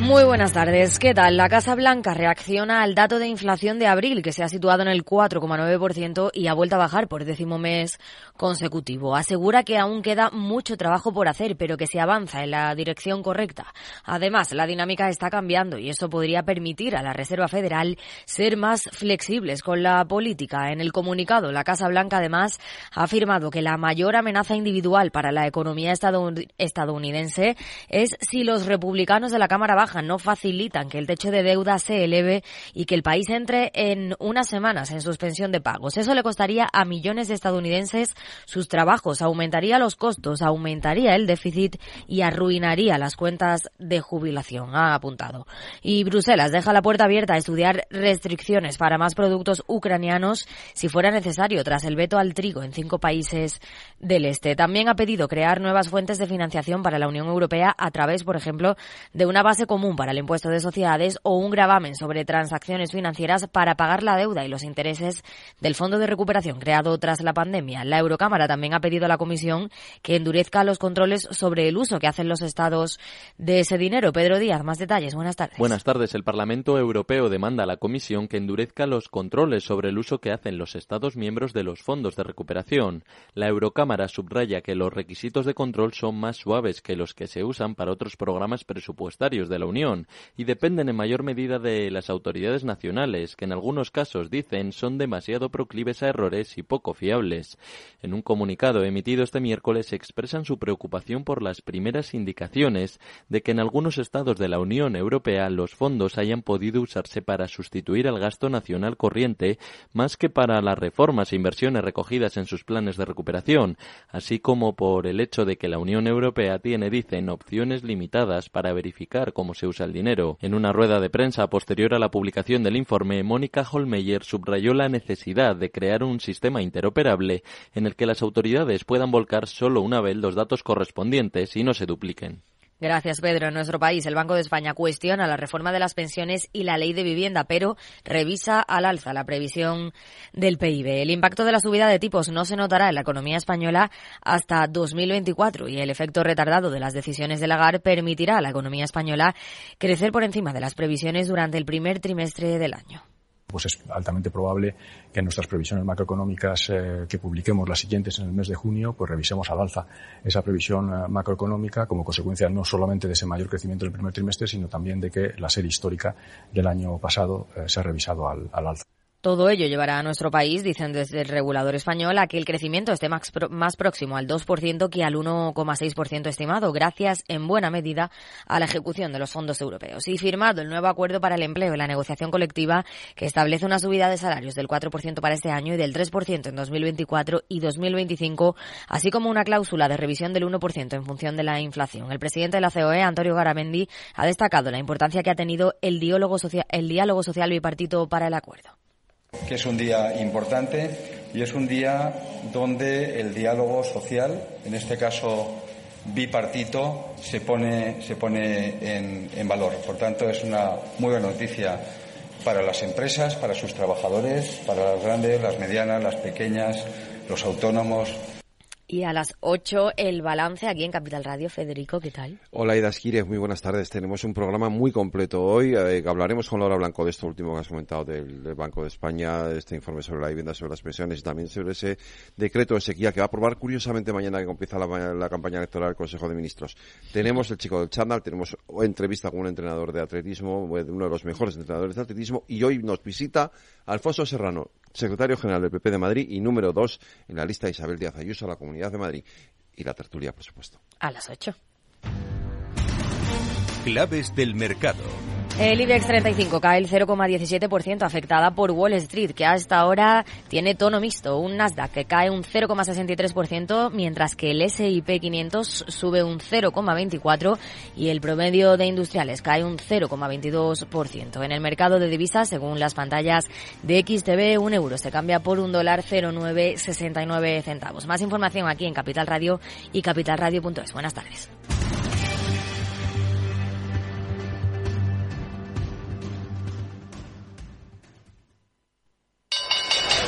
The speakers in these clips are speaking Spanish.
Muy buenas tardes. ¿Qué tal? La Casa Blanca reacciona al dato de inflación de abril, que se ha situado en el 4,9% y ha vuelto a bajar por décimo mes consecutivo. Asegura que aún queda mucho trabajo por hacer, pero que se avanza en la dirección correcta. Además, la dinámica está cambiando y eso podría permitir a la Reserva Federal ser más flexibles con la política. En el comunicado, la Casa Blanca además ha afirmado que la mayor amenaza individual para la economía estadounidense es si los republicanos de la Cámara Baja no facilitan que el techo de deuda se eleve y que el país entre en unas semanas en suspensión de pagos. Eso le costaría a millones de estadounidenses sus trabajos, aumentaría los costos, aumentaría el déficit y arruinaría las cuentas de jubilación, ha apuntado. Y Bruselas deja la puerta abierta a estudiar restricciones para más productos ucranianos si fuera necesario tras el veto al trigo en cinco países del este. También ha pedido crear nuevas fuentes de financiación para la Unión Europea a través, por ejemplo, de una base común para el impuesto de sociedades o un gravamen sobre transacciones financieras para pagar la deuda y los intereses del Fondo de Recuperación creado tras la pandemia. La Eurocámara también ha pedido a la Comisión que endurezca los controles sobre el uso que hacen los estados de ese dinero. Pedro Díaz, más detalles. Buenas tardes. Buenas tardes. El Parlamento Europeo demanda a la Comisión que endurezca los controles sobre el uso que hacen los estados miembros de los fondos de recuperación. La Eurocámara subraya que los requisitos de control son más suaves que los que se usan para otros programas presupuestarios de la Unión y dependen en mayor medida de las autoridades nacionales, que en algunos casos dicen son demasiado proclives a errores y poco fiables. En un comunicado emitido este miércoles expresan su preocupación por las primeras indicaciones de que en algunos estados de la Unión Europea los fondos hayan podido usarse para sustituir al gasto nacional corriente más que para las reformas e inversiones recogidas en sus planes de recuperación, así como por el hecho de que la Unión Europea tiene, dicen, opciones limitadas para verificar cómo se usa el dinero. En una rueda de prensa posterior a la publicación del informe, Mónica Holmeyer subrayó la necesidad de crear un sistema interoperable en el que las autoridades puedan volcar solo una vez los datos correspondientes y no se dupliquen. Gracias, Pedro. En nuestro país, el Banco de España cuestiona la reforma de las pensiones y la ley de vivienda, pero revisa al alza la previsión del PIB. El impacto de la subida de tipos no se notará en la economía española hasta 2024 y el efecto retardado de las decisiones de Lagarde permitirá a la economía española crecer por encima de las previsiones durante el primer trimestre del año pues es altamente probable que en nuestras previsiones macroeconómicas eh, que publiquemos las siguientes en el mes de junio, pues revisemos al alza esa previsión eh, macroeconómica como consecuencia no solamente de ese mayor crecimiento del primer trimestre, sino también de que la serie histórica del año pasado eh, se ha revisado al alza. Todo ello llevará a nuestro país, dicen desde el regulador español, a que el crecimiento esté más, más próximo al 2% que al 1,6% estimado, gracias en buena medida a la ejecución de los fondos europeos. Y firmado el nuevo acuerdo para el empleo y la negociación colectiva que establece una subida de salarios del 4% para este año y del 3% en 2024 y 2025, así como una cláusula de revisión del 1% en función de la inflación. El presidente de la COE, Antonio Garamendi, ha destacado la importancia que ha tenido el diálogo el diálogo social bipartito para el acuerdo que es un día importante y es un día donde el diálogo social, en este caso bipartito, se pone, se pone en, en valor. Por tanto, es una muy buena noticia para las empresas, para sus trabajadores, para las grandes, las medianas, las pequeñas, los autónomos, y a las 8 el balance aquí en Capital Radio. Federico, ¿qué tal? Hola Ida Esquires, muy buenas tardes. Tenemos un programa muy completo hoy. Eh, hablaremos con Laura Blanco de esto último que has comentado del, Banco de España, este informe sobre la vivienda, sobre las pensiones y también sobre ese decreto de sequía que va a aprobar curiosamente mañana que empieza la, campaña electoral del Consejo de Ministros. Tenemos el chico del chándal, tenemos entrevista con un entrenador de atletismo, uno de los mejores entrenadores de atletismo y hoy nos visita Alfonso Serrano, secretario general del PP de Madrid y número dos en la lista de Isabel Díaz Ayuso a la Comunidad de Madrid. Y la tertulia, por supuesto. A las ocho. Claves del mercado. El IBEX 35 cae el 0,17% afectada por Wall Street, que hasta ahora tiene tono mixto. Un Nasdaq que cae un 0,63%, mientras que el S&P 500 sube un 0,24% y el promedio de industriales cae un 0,22%. En el mercado de divisas, según las pantallas de XTV, un euro se cambia por un dólar 0,969 centavos. Más información aquí en Capital Radio y capitalradio.es. Buenas tardes.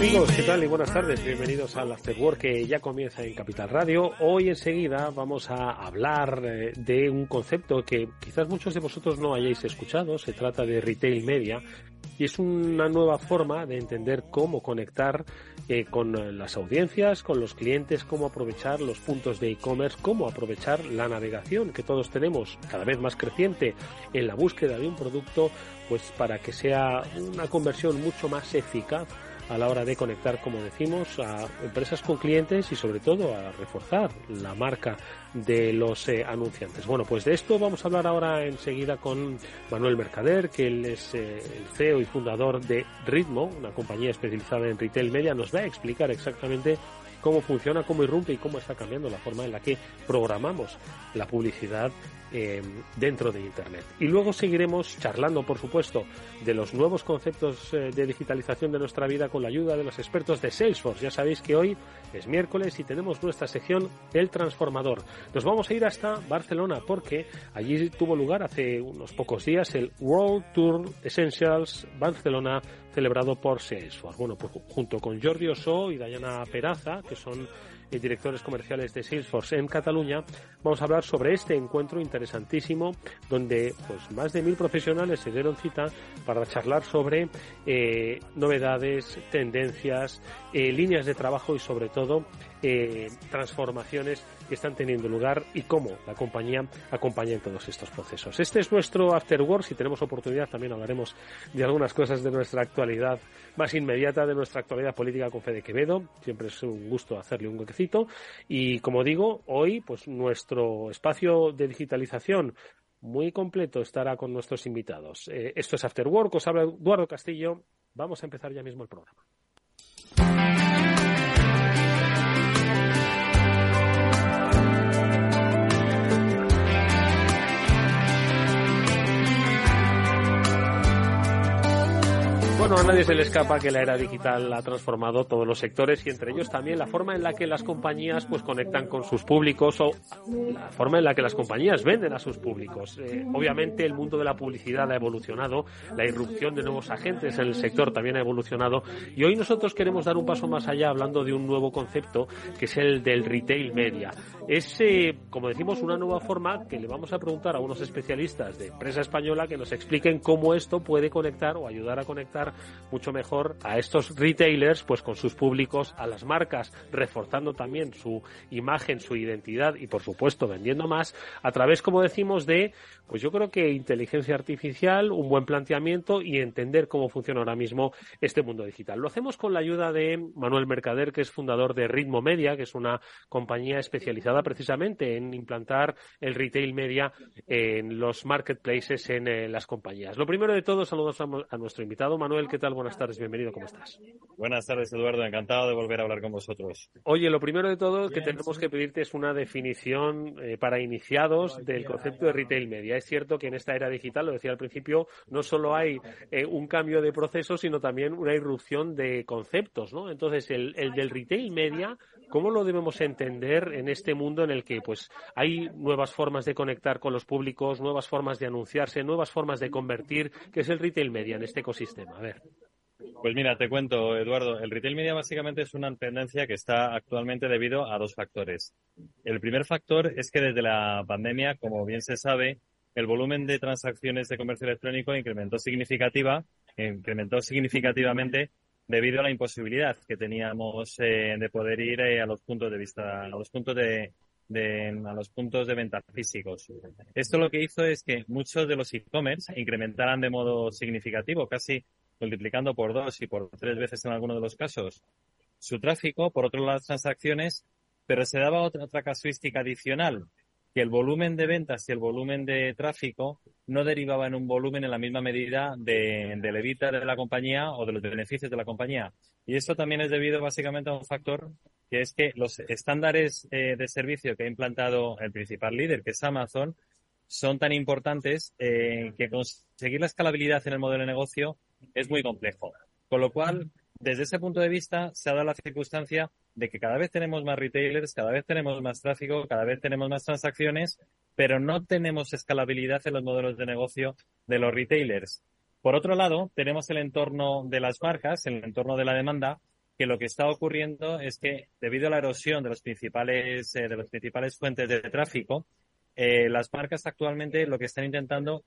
Amigos, ¿qué tal? Y buenas tardes, bienvenidos al After Work que ya comienza en Capital Radio. Hoy enseguida vamos a hablar eh, de un concepto que quizás muchos de vosotros no hayáis escuchado, se trata de retail media y es una nueva forma de entender cómo conectar eh, con las audiencias, con los clientes, cómo aprovechar los puntos de e-commerce, cómo aprovechar la navegación que todos tenemos cada vez más creciente en la búsqueda de un producto, pues para que sea una conversión mucho más eficaz a la hora de conectar, como decimos, a empresas con clientes y sobre todo a reforzar la marca de los eh, anunciantes. Bueno, pues de esto vamos a hablar ahora enseguida con Manuel Mercader, que él es eh, el CEO y fundador de Ritmo, una compañía especializada en retail media. Nos va a explicar exactamente cómo funciona, cómo irrumpe y cómo está cambiando la forma en la que programamos la publicidad eh, dentro de Internet. Y luego seguiremos charlando, por supuesto, de los nuevos conceptos eh, de digitalización de nuestra vida con la ayuda de los expertos de Salesforce. Ya sabéis que hoy es miércoles y tenemos nuestra sección El Transformador. Nos vamos a ir hasta Barcelona porque allí tuvo lugar hace unos pocos días el World Tour Essentials Barcelona celebrado por Salesforce. Bueno, pues junto con Jordi Oso y Dayana Peraza, que son y directores comerciales de Salesforce en Cataluña, vamos a hablar sobre este encuentro interesantísimo donde pues más de mil profesionales se dieron cita para charlar sobre eh, novedades, tendencias, eh, líneas de trabajo y sobre todo eh, transformaciones que están teniendo lugar y cómo la compañía acompaña en todos estos procesos. Este es nuestro After Work. Si tenemos oportunidad, también hablaremos de algunas cosas de nuestra actualidad más inmediata, de nuestra actualidad política con Fede Quevedo. Siempre es un gusto hacerle un huequecito. Y como digo, hoy, pues nuestro espacio de digitalización muy completo estará con nuestros invitados. Eh, esto es After Work. Os habla Eduardo Castillo. Vamos a empezar ya mismo el programa. Bueno, a nadie se le escapa que la era digital ha transformado todos los sectores y entre ellos también la forma en la que las compañías pues conectan con sus públicos o la forma en la que las compañías venden a sus públicos. Eh, obviamente el mundo de la publicidad ha evolucionado, la irrupción de nuevos agentes en el sector también ha evolucionado y hoy nosotros queremos dar un paso más allá hablando de un nuevo concepto que es el del retail media. Es, eh, como decimos, una nueva forma que le vamos a preguntar a unos especialistas de empresa española que nos expliquen cómo esto puede conectar o ayudar a conectar mucho mejor a estos retailers pues con sus públicos, a las marcas, reforzando también su imagen, su identidad y por supuesto vendiendo más a través, como decimos, de pues yo creo que inteligencia artificial, un buen planteamiento y entender cómo funciona ahora mismo este mundo digital. Lo hacemos con la ayuda de Manuel Mercader, que es fundador de Ritmo Media, que es una compañía especializada precisamente en implantar el retail media en los marketplaces en eh, las compañías. Lo primero de todo, saludos a, nuestro invitado. Manuel, ¿qué tal? Buenas tardes, bienvenido, ¿cómo estás? Buenas tardes, Eduardo, encantado de volver a hablar con vosotros. Oye, lo primero de todo que tenemos que pedirte es una definición eh, para iniciados del concepto de retail media es cierto que en esta era digital, lo decía al principio, no solo hay eh, un cambio de proceso, sino también una irrupción de conceptos, ¿no? Entonces, el, el del retail media, ¿cómo lo debemos entender en este mundo en el que, pues, hay nuevas formas de conectar con los públicos, nuevas formas de anunciarse, nuevas formas de convertir, que es el retail media en este ecosistema? A ver. Pues mira, te cuento, Eduardo. El retail media básicamente es una tendencia que está actualmente debido a dos factores. El primer factor es que desde la pandemia, como bien se sabe, el volumen de transacciones de comercio electrónico incrementó significativa, incrementó significativamente debido a la imposibilidad que teníamos eh, de poder ir eh, a los puntos de vista, a los puntos de, de, a los puntos de venta físicos. Esto lo que hizo es que muchos de los e-commerce incrementaran de modo significativo, casi multiplicando por dos y por tres veces en algunos de los casos, su tráfico, por otro lado las transacciones, pero se daba otra, otra casuística adicional, que el volumen de ventas y el volumen de tráfico no derivaba en un volumen en la misma medida de, del evita de la compañía o de los beneficios de la compañía. Y esto también es debido básicamente a un factor que es que los estándares eh, de servicio que ha implantado el principal líder, que es Amazon, son tan importantes eh, que conseguir la escalabilidad en el modelo de negocio es muy complejo. Con lo cual, desde ese punto de vista, se ha dado la circunstancia de que cada vez tenemos más retailers, cada vez tenemos más tráfico, cada vez tenemos más transacciones, pero no tenemos escalabilidad en los modelos de negocio de los retailers. Por otro lado, tenemos el entorno de las marcas, el entorno de la demanda, que lo que está ocurriendo es que debido a la erosión de los principales eh, de las principales fuentes de tráfico, eh, las marcas actualmente lo que están intentando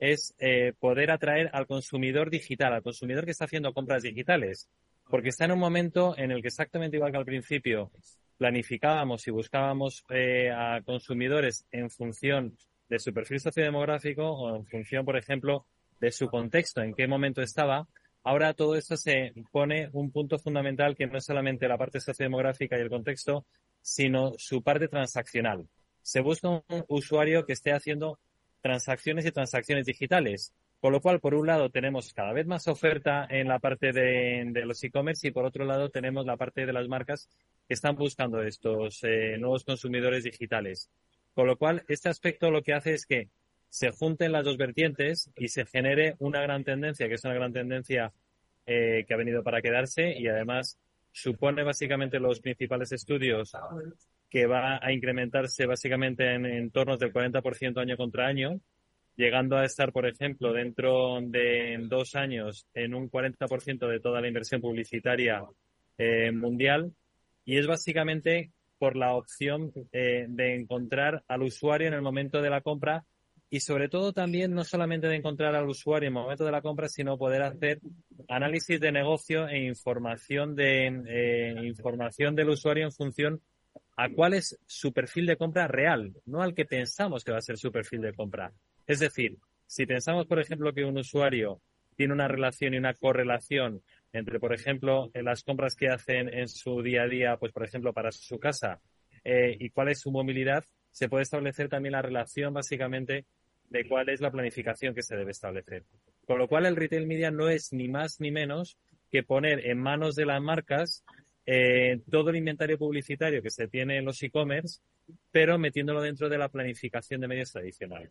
es eh, poder atraer al consumidor digital, al consumidor que está haciendo compras digitales porque está en un momento en el que exactamente igual que al principio planificábamos y buscábamos eh, a consumidores en función de su perfil sociodemográfico o en función, por ejemplo, de su contexto, en qué momento estaba, ahora todo esto se pone un punto fundamental que no es solamente la parte sociodemográfica y el contexto, sino su parte transaccional. Se busca un usuario que esté haciendo transacciones y transacciones digitales. Con lo cual, por un lado, tenemos cada vez más oferta en la parte de, los e-commerce y por otro lado, tenemos la parte de las marcas que están buscando estos eh, nuevos consumidores digitales. Con lo cual, este aspecto lo que hace es que se junten las dos vertientes y se genere una gran tendencia, que es una gran tendencia eh, que ha venido para quedarse y además supone básicamente los principales estudios que va a incrementarse básicamente en entornos del 40% año contra año llegando a estar, por ejemplo, dentro de dos años en un 40% de toda la inversión publicitaria eh, mundial. Y es básicamente por la opción eh, de encontrar al usuario en el momento de la compra y sobre todo también no solamente de encontrar al usuario en el momento de la compra, sino poder hacer análisis de negocio e información de eh, información del usuario en función a cuál es su perfil de compra real, no al que pensamos que va a ser su perfil de compra. Es decir, si pensamos, por ejemplo, que un usuario tiene una relación y una correlación entre, por ejemplo, las compras que hacen en su día a día, pues, por ejemplo, para su casa, eh, y cuál es su movilidad, se puede establecer también la relación, básicamente, de cuál es la planificación que se debe establecer. Con lo cual, el retail media no es ni más ni menos que poner en manos de las marcas eh, todo el inventario publicitario que se tiene en los e-commerce, pero metiéndolo dentro de la planificación de medios tradicionales.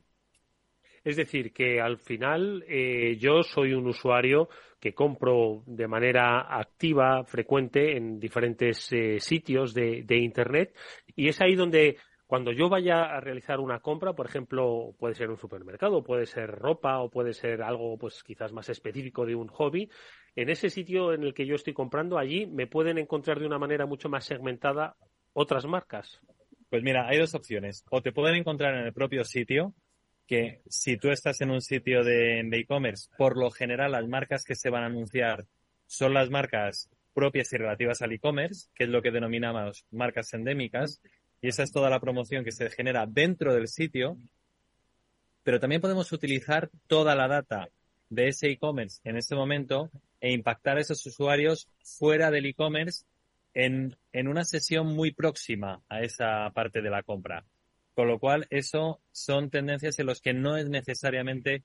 Es decir, que al final eh, yo soy un usuario que compro de manera activa, frecuente, en diferentes eh, sitios de, Internet y es ahí donde cuando yo vaya a realizar una compra, por ejemplo, puede ser un supermercado, puede ser ropa o puede ser algo pues quizás más específico de un hobby, en ese sitio en el que yo estoy comprando, allí me pueden encontrar de una manera mucho más segmentada otras marcas. Pues mira, hay dos opciones. O te pueden encontrar en el propio sitio, que si tú estás en un sitio de e-commerce, por lo general las marcas que se van a anunciar son las marcas propias y relativas al e-commerce, que es lo que denominamos marcas endémicas, y esa es toda la promoción que se genera dentro del sitio, pero también podemos utilizar toda la data de ese e-commerce en ese momento e impactar a esos usuarios fuera del e-commerce en, en una sesión muy próxima a esa parte de la compra. Con lo cual, eso son tendencias en las que no es necesariamente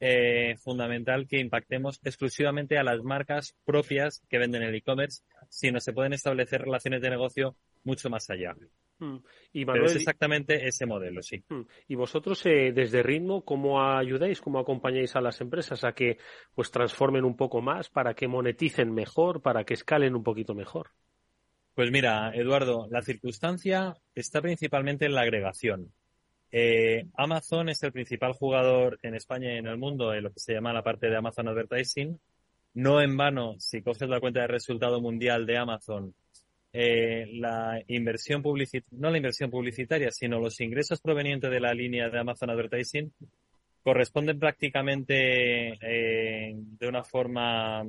eh, fundamental que impactemos exclusivamente a las marcas propias que venden el e-commerce, sino se pueden establecer relaciones de negocio mucho más allá. Hmm. Y Pero es exactamente ese modelo, sí. Hmm. Y vosotros, eh, desde Ritmo, ¿cómo ayudáis, cómo acompañáis a las empresas a que pues transformen un poco más, para que moneticen mejor, para que escalen un poquito mejor? Pues mira, Eduardo, la circunstancia está principalmente en la agregación. Eh, Amazon es el principal jugador en España y en el mundo en lo que se llama la parte de Amazon Advertising. No en vano, si coges la cuenta de resultado mundial de Amazon, eh, la inversión publicitaria, no la inversión publicitaria, sino los ingresos provenientes de la línea de Amazon Advertising corresponden prácticamente eh, de una forma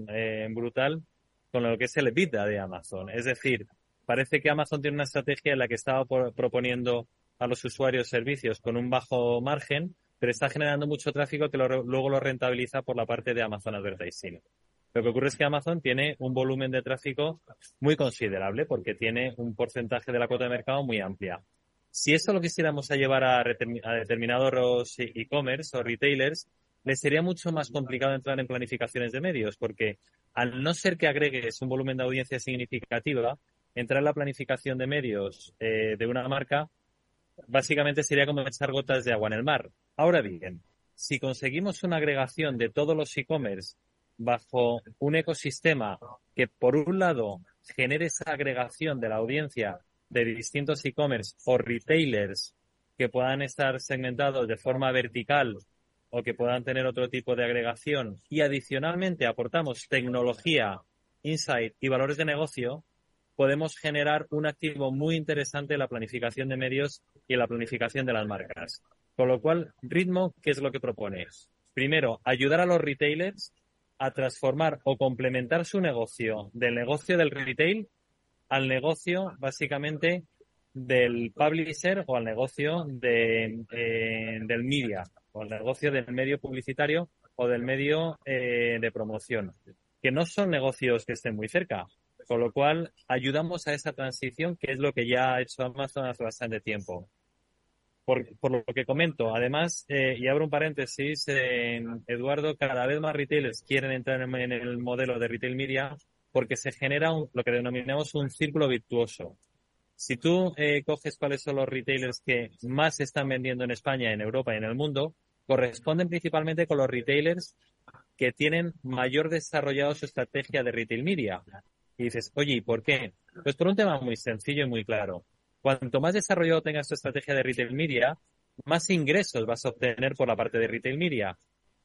brutal con lo que es el EBITDA de Amazon. Es decir, parece que Amazon tiene una estrategia en la que estaba proponiendo a los usuarios servicios con un bajo margen, pero está generando mucho tráfico que luego lo rentabiliza por la parte de Amazon Advertising. Lo que ocurre es que Amazon tiene un volumen de tráfico muy considerable porque tiene un porcentaje de la cuota de mercado muy amplia. Si eso lo quisiéramos a llevar a, determinados e-commerce o retailers, les sería mucho más complicado entrar en planificaciones de medios porque al no ser que agregues un volumen de audiencia significativa, entrar en la planificación de medios eh, de una marca básicamente sería como echar gotas de agua en el mar. Ahora bien, si conseguimos una agregación de todos los e-commerce bajo un ecosistema que, por un lado, genere esa agregación de la audiencia de distintos e-commerce o retailers que puedan estar segmentados de forma vertical o que puedan tener otro tipo de agregación y adicionalmente aportamos tecnología, insight y valores de negocio, podemos generar un activo muy interesante en la planificación de medios y en la planificación de las marcas. Con lo cual, Ritmo, ¿qué es lo que propone? Primero, ayudar a los retailers a transformar o complementar su negocio del negocio del retail al negocio básicamente del publisher o al negocio de, eh, del media o al negocio del medio publicitario o del medio eh, de promoción, que no son negocios que estén muy cerca. Con lo cual, ayudamos a esa transición, que es lo que ya ha hecho Amazon hace bastante tiempo. Por, lo que comento, además, eh, y abro un paréntesis, Eduardo, cada vez más retailers quieren entrar en, el modelo de retail media porque se genera lo que denominamos un círculo virtuoso. Si tú eh, coges cuáles son los retailers que más están vendiendo en España, en Europa y en el mundo, corresponden principalmente con los retailers que tienen mayor desarrollado su estrategia de retail media. Y dices, oye, ¿y por qué? Pues por un tema muy sencillo y muy claro. Cuanto más desarrollado tengas tu estrategia de retail media, más ingresos vas a obtener por la parte de retail media.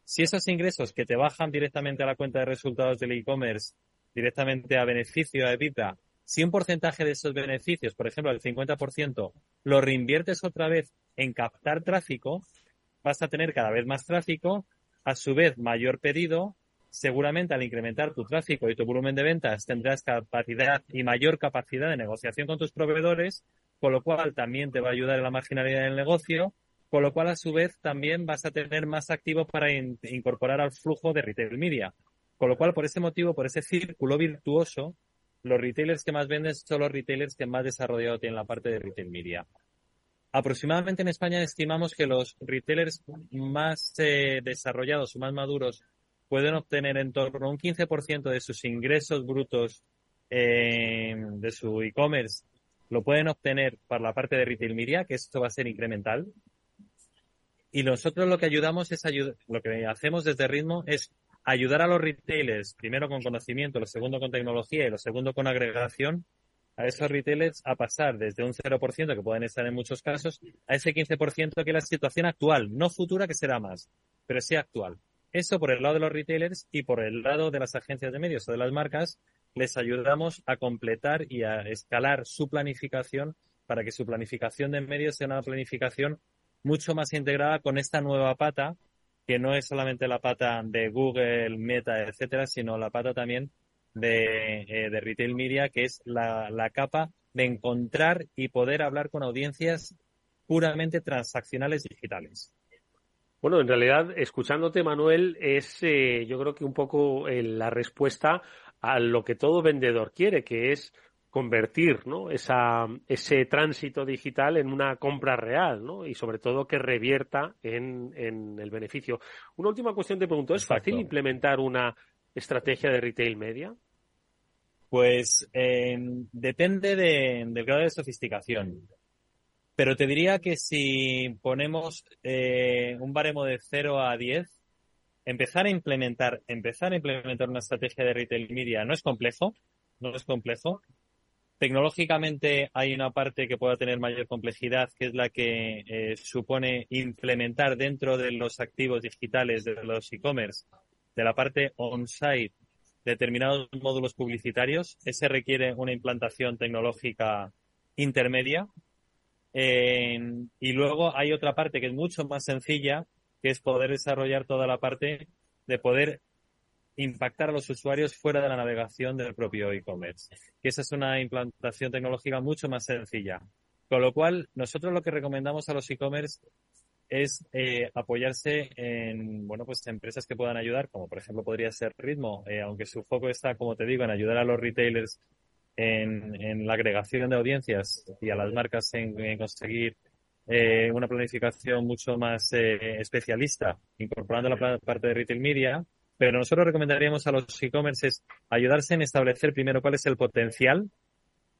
Si esos ingresos que te bajan directamente a la cuenta de resultados del e-commerce, directamente a beneficio, a EBITDA, si un porcentaje de esos beneficios, por ejemplo, el 50%, lo reinviertes otra vez en captar tráfico, vas a tener cada vez más tráfico, a su vez mayor pedido, seguramente al incrementar tu tráfico y tu volumen de ventas tendrás capacidad y mayor capacidad de negociación con tus proveedores, con lo cual también te va a ayudar en la marginalidad del negocio, con lo cual a su vez también vas a tener más activo para incorporar al flujo de retail media. Con lo cual, por ese motivo, por ese círculo virtuoso, los retailers que más venden son los retailers que más desarrollado tienen la parte de retail media. Aproximadamente en España estimamos que los retailers más eh, desarrollados o más maduros pueden obtener en torno a un 15% de sus ingresos brutos eh, de su e-commerce, lo pueden obtener para la parte de retail media, que esto va a ser incremental. Y nosotros lo que ayudamos es ayudar, lo que hacemos desde Ritmo es ayudar a los retailers, primero con conocimiento, lo segundo con tecnología y lo segundo con agregación, a esos retailers a pasar desde un 0%, que pueden estar en muchos casos, a ese 15% que es la situación actual, no futura que será más, pero sí actual. Eso por el lado de los retailers y por el lado de las agencias de medios o de las marcas, les ayudamos a completar y a escalar su planificación para que su planificación de medios sea una planificación mucho más integrada con esta nueva pata, que no es solamente la pata de Google, Meta, etcétera, sino la pata también de, eh, retail media, que es la, la capa de encontrar y poder hablar con audiencias puramente transaccionales digitales. Bueno, en realidad, escuchándote, Manuel, es eh, yo creo que un poco eh, la respuesta a lo que todo vendedor quiere, que es convertir ¿no? Esa, ese tránsito digital en una compra real ¿no? y sobre todo que revierta en, en el beneficio. Una última cuestión te pregunto, ¿es fácil implementar una estrategia de retail media? Pues eh, depende de, del grado de sofisticación. Pero te diría que si ponemos eh, un baremo de 0 a 10, empezar a implementar, empezar a implementar una estrategia de retail media no es complejo, no es complejo. Tecnológicamente hay una parte que pueda tener mayor complejidad, que es la que eh, supone implementar dentro de los activos digitales de los e-commerce, de la parte on-site, determinados módulos publicitarios. Ese requiere una implantación tecnológica intermedia, y luego hay otra parte que es mucho más sencilla, que es poder desarrollar toda la parte de poder impactar a los usuarios fuera de la navegación del propio e-commerce. Que esa es una implantación tecnológica mucho más sencilla. Con lo cual, nosotros lo que recomendamos a los e-commerce es eh, apoyarse en bueno pues empresas que puedan ayudar, como por ejemplo podría ser Ritmo, eh, aunque su foco está, como te digo, en ayudar a los retailers en, la agregación de audiencias y a las marcas en, conseguir eh, una planificación mucho más especialista, incorporando la parte de retail media. Pero nosotros recomendaríamos a los e-commerce ayudarse en establecer primero cuál es el potencial,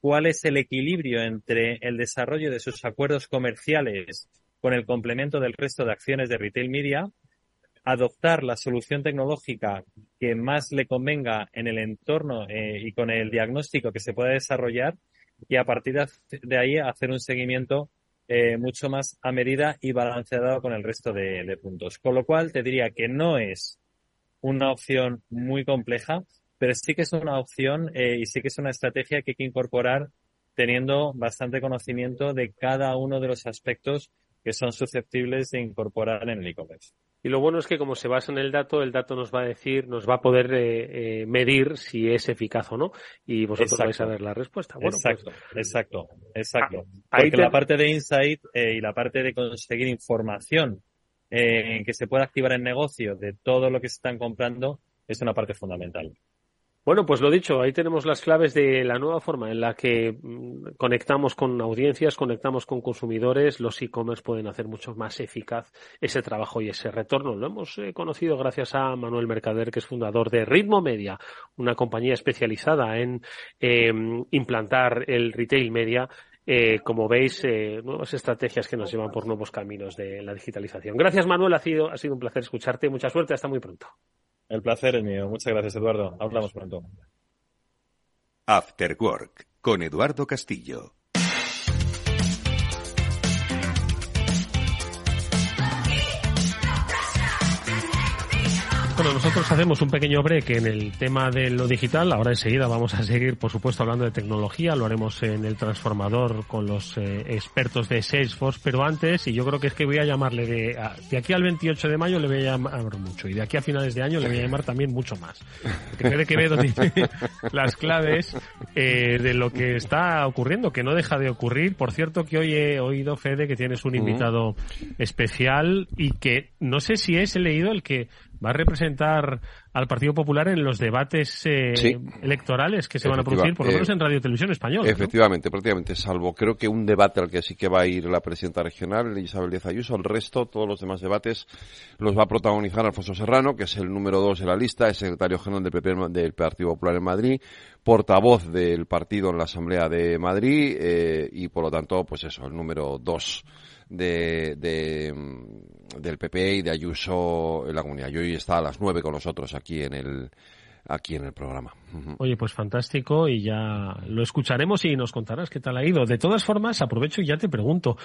cuál es el equilibrio entre el desarrollo de sus acuerdos comerciales con el complemento del resto de acciones de retail media, adoptar la solución tecnológica que más le convenga en el entorno eh, y con el diagnóstico que se pueda desarrollar y a partir de ahí hacer un seguimiento eh, mucho más a medida y balanceado con el resto de, puntos. Con lo cual te diría que no es una opción muy compleja, pero sí que es una opción eh, y sí que es una estrategia que hay que incorporar teniendo bastante conocimiento de cada uno de los aspectos que son susceptibles de incorporar en el e-commerce. Y lo bueno es que como se basa en el dato, el dato nos va a decir, nos va a poder eh, eh, medir si es eficaz o no, y vosotros vais a ver la respuesta. Bueno, pues exacto, exacto, exacto. Ah, Porque la parte de insight eh, y la parte de conseguir información que se pueda activar en negocio de todo lo que se están comprando es una parte fundamental. Bueno, pues lo dicho, ahí tenemos las claves de la nueva forma en la que mm, conectamos con audiencias, conectamos con consumidores. Los e-commerce pueden hacer mucho más eficaz ese trabajo y ese retorno. Lo hemos eh, conocido gracias a Manuel Mercader, que es fundador de Ritmo Media, una compañía especializada en em, implantar el retail media eh, como veis, eh, nuevas estrategias que nos llevan por nuevos caminos de la digitalización. Gracias, Manuel. Ha sido, ha sido un placer escucharte. Mucha suerte. Hasta muy pronto. El placer es mío. Muchas gracias, Eduardo. Hablamos pronto. After Work con Eduardo Castillo. Nosotros hacemos un pequeño break en el tema de lo digital. Ahora enseguida vamos a seguir, por supuesto, hablando de tecnología. Lo haremos en el transformador con los eh, expertos de Salesforce. Pero antes, y yo creo que es que voy a llamarle de, de aquí al 28 de mayo le voy a llamar mucho. Y de aquí a finales de año le voy a llamar también mucho más. Porque que Quevedo tiene las claves eh, de lo que está ocurriendo, que no deja de ocurrir. Por cierto, que hoy he oído, Fede, que tienes un invitado especial y que no sé si es leído el que va a representar al Partido Popular en los debates eh, electorales que se van a producir, por lo menos en Radio Televisión Española. Efectivamente, prácticamente, salvo creo que un debate al que sí que va a ir la presidenta regional, Isabel Díaz Ayuso, el resto, todos los demás debates, los va a protagonizar Alfonso Serrano, que es el número dos de la lista, es secretario general del, del Partido Popular en Madrid, portavoz del partido en la Asamblea de Madrid eh, y, por lo tanto, pues eso, el número dos de, de, mm, del PP y de Ayuso en la comunidad. Y hoy está a las nueve con nosotros aquí en el aquí en el programa. Oye, pues fantástico y ya lo escucharemos y nos contarás qué tal ha ido. De todas formas, aprovecho y ya te pregunto,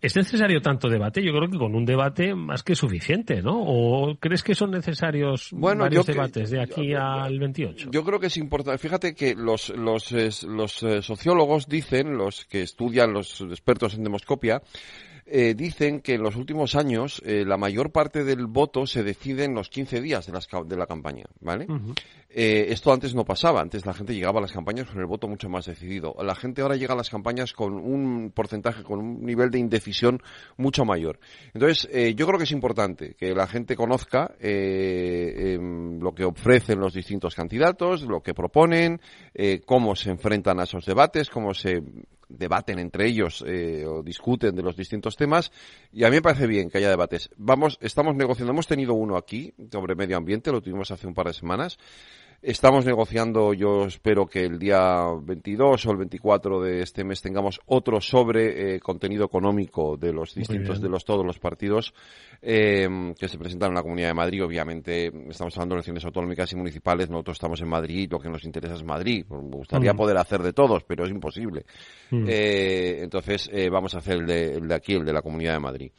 ¿es necesario tanto debate? Yo creo que con un debate más que suficiente, ¿no? ¿O crees que son necesarios varios debates de aquí al 28? Yo creo que es importante. Fíjate que los, los, los eh, sociólogos dicen, los que estudian, los expertos en demoscopia, eh, dicen que en los últimos años eh, la mayor parte del voto se decide en los 15 días de, las, de la campaña, ¿vale? eh, esto antes no pasaba, antes la gente llegaba a las campañas con el voto mucho más decidido. La gente ahora llega a las campañas con un porcentaje, con un nivel de indecisión mucho mayor. Entonces, eh, yo creo que es importante que la gente conozca eh, em, lo que ofrecen los distintos candidatos, lo que proponen, eh, cómo se enfrentan a esos debates, cómo se debaten entre ellos eh, o discuten de los distintos temas y a mí me parece bien que haya debates. Vamos, estamos negociando, hemos tenido uno aquí sobre medio ambiente, lo tuvimos hace un par de semanas Estamos negociando, yo espero que el día 22 o el 24 de este mes tengamos otro sobre eh, contenido económico de los distintos, de los todos los partidos eh, que se presentan en la Comunidad de Madrid. Obviamente estamos hablando de elecciones autonómicas y municipales, nosotros estamos en Madrid, lo que nos interesa es Madrid. Me gustaría mm. poder hacer de todos, pero es imposible. Mm. Eh, entonces vamos a hacer el de, el de aquí, el de la Comunidad de Madrid.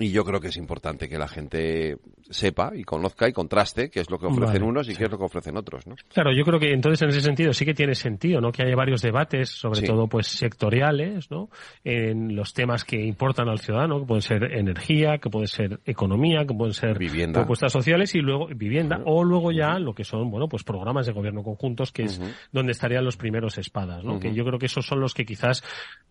Y yo creo que es importante que la gente sepa y conozca y contraste qué es lo que ofrecen Vale, unos y sí. qué es lo que ofrecen otros, ¿no? Claro, yo creo que entonces en ese sentido sí que tiene sentido, ¿no? Que haya varios debates, sobre Sí. todo pues sectoriales, ¿no? En los temas que importan al ciudadano, que pueden ser energía, que puede ser economía, que pueden ser Vivienda. propuestas sociales y luego vivienda, o luego ya lo que son, bueno, pues programas de gobierno conjuntos, que es donde estarían los primeros espadas, ¿no? Que yo creo que esos son los que quizás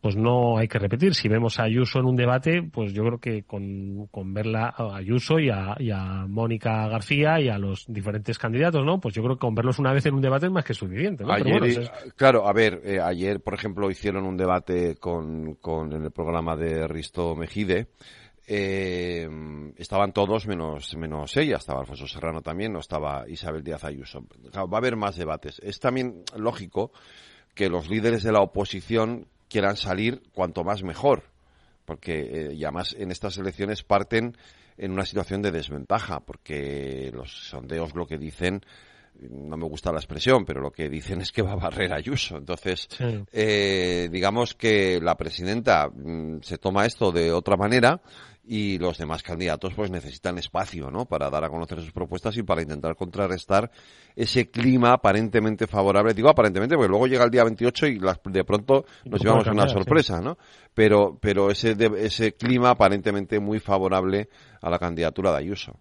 pues no hay que repetir. Si vemos a Ayuso en un debate, pues yo creo que con, con verla a Ayuso y a, y a Mónica García y a los diferentes candidatos, ¿no? Pues yo creo que con verlos una vez en un debate es más que suficiente, ¿no? Ayer, bueno, claro, a ver, eh, ayer, por ejemplo, hicieron un debate con, con en el programa de Risto Mejide. Eh, estaban todos menos menos ella, estaba Alfonso Serrano también, no estaba Isabel Díaz Ayuso. Claro, va a haber más debates. Es también lógico que los líderes de la oposición quieran salir cuanto más mejor, porque eh, y además en estas elecciones parten en una situación de desventaja, porque los sondeos lo que dicen no me gusta la expresión, pero lo que dicen es que va a barrer a Ayuso. Entonces, Sí. eh, digamos que la presidenta mm, se toma esto de otra manera y los demás candidatos pues necesitan espacio, ¿no? Para dar a conocer sus propuestas y para intentar contrarrestar ese clima aparentemente favorable. Digo aparentemente porque luego llega el día 28 y las- de pronto nos llevamos cambiar, una sí. sorpresa, ¿no? Pero, pero ese, de- ese clima aparentemente muy favorable a la candidatura de Ayuso.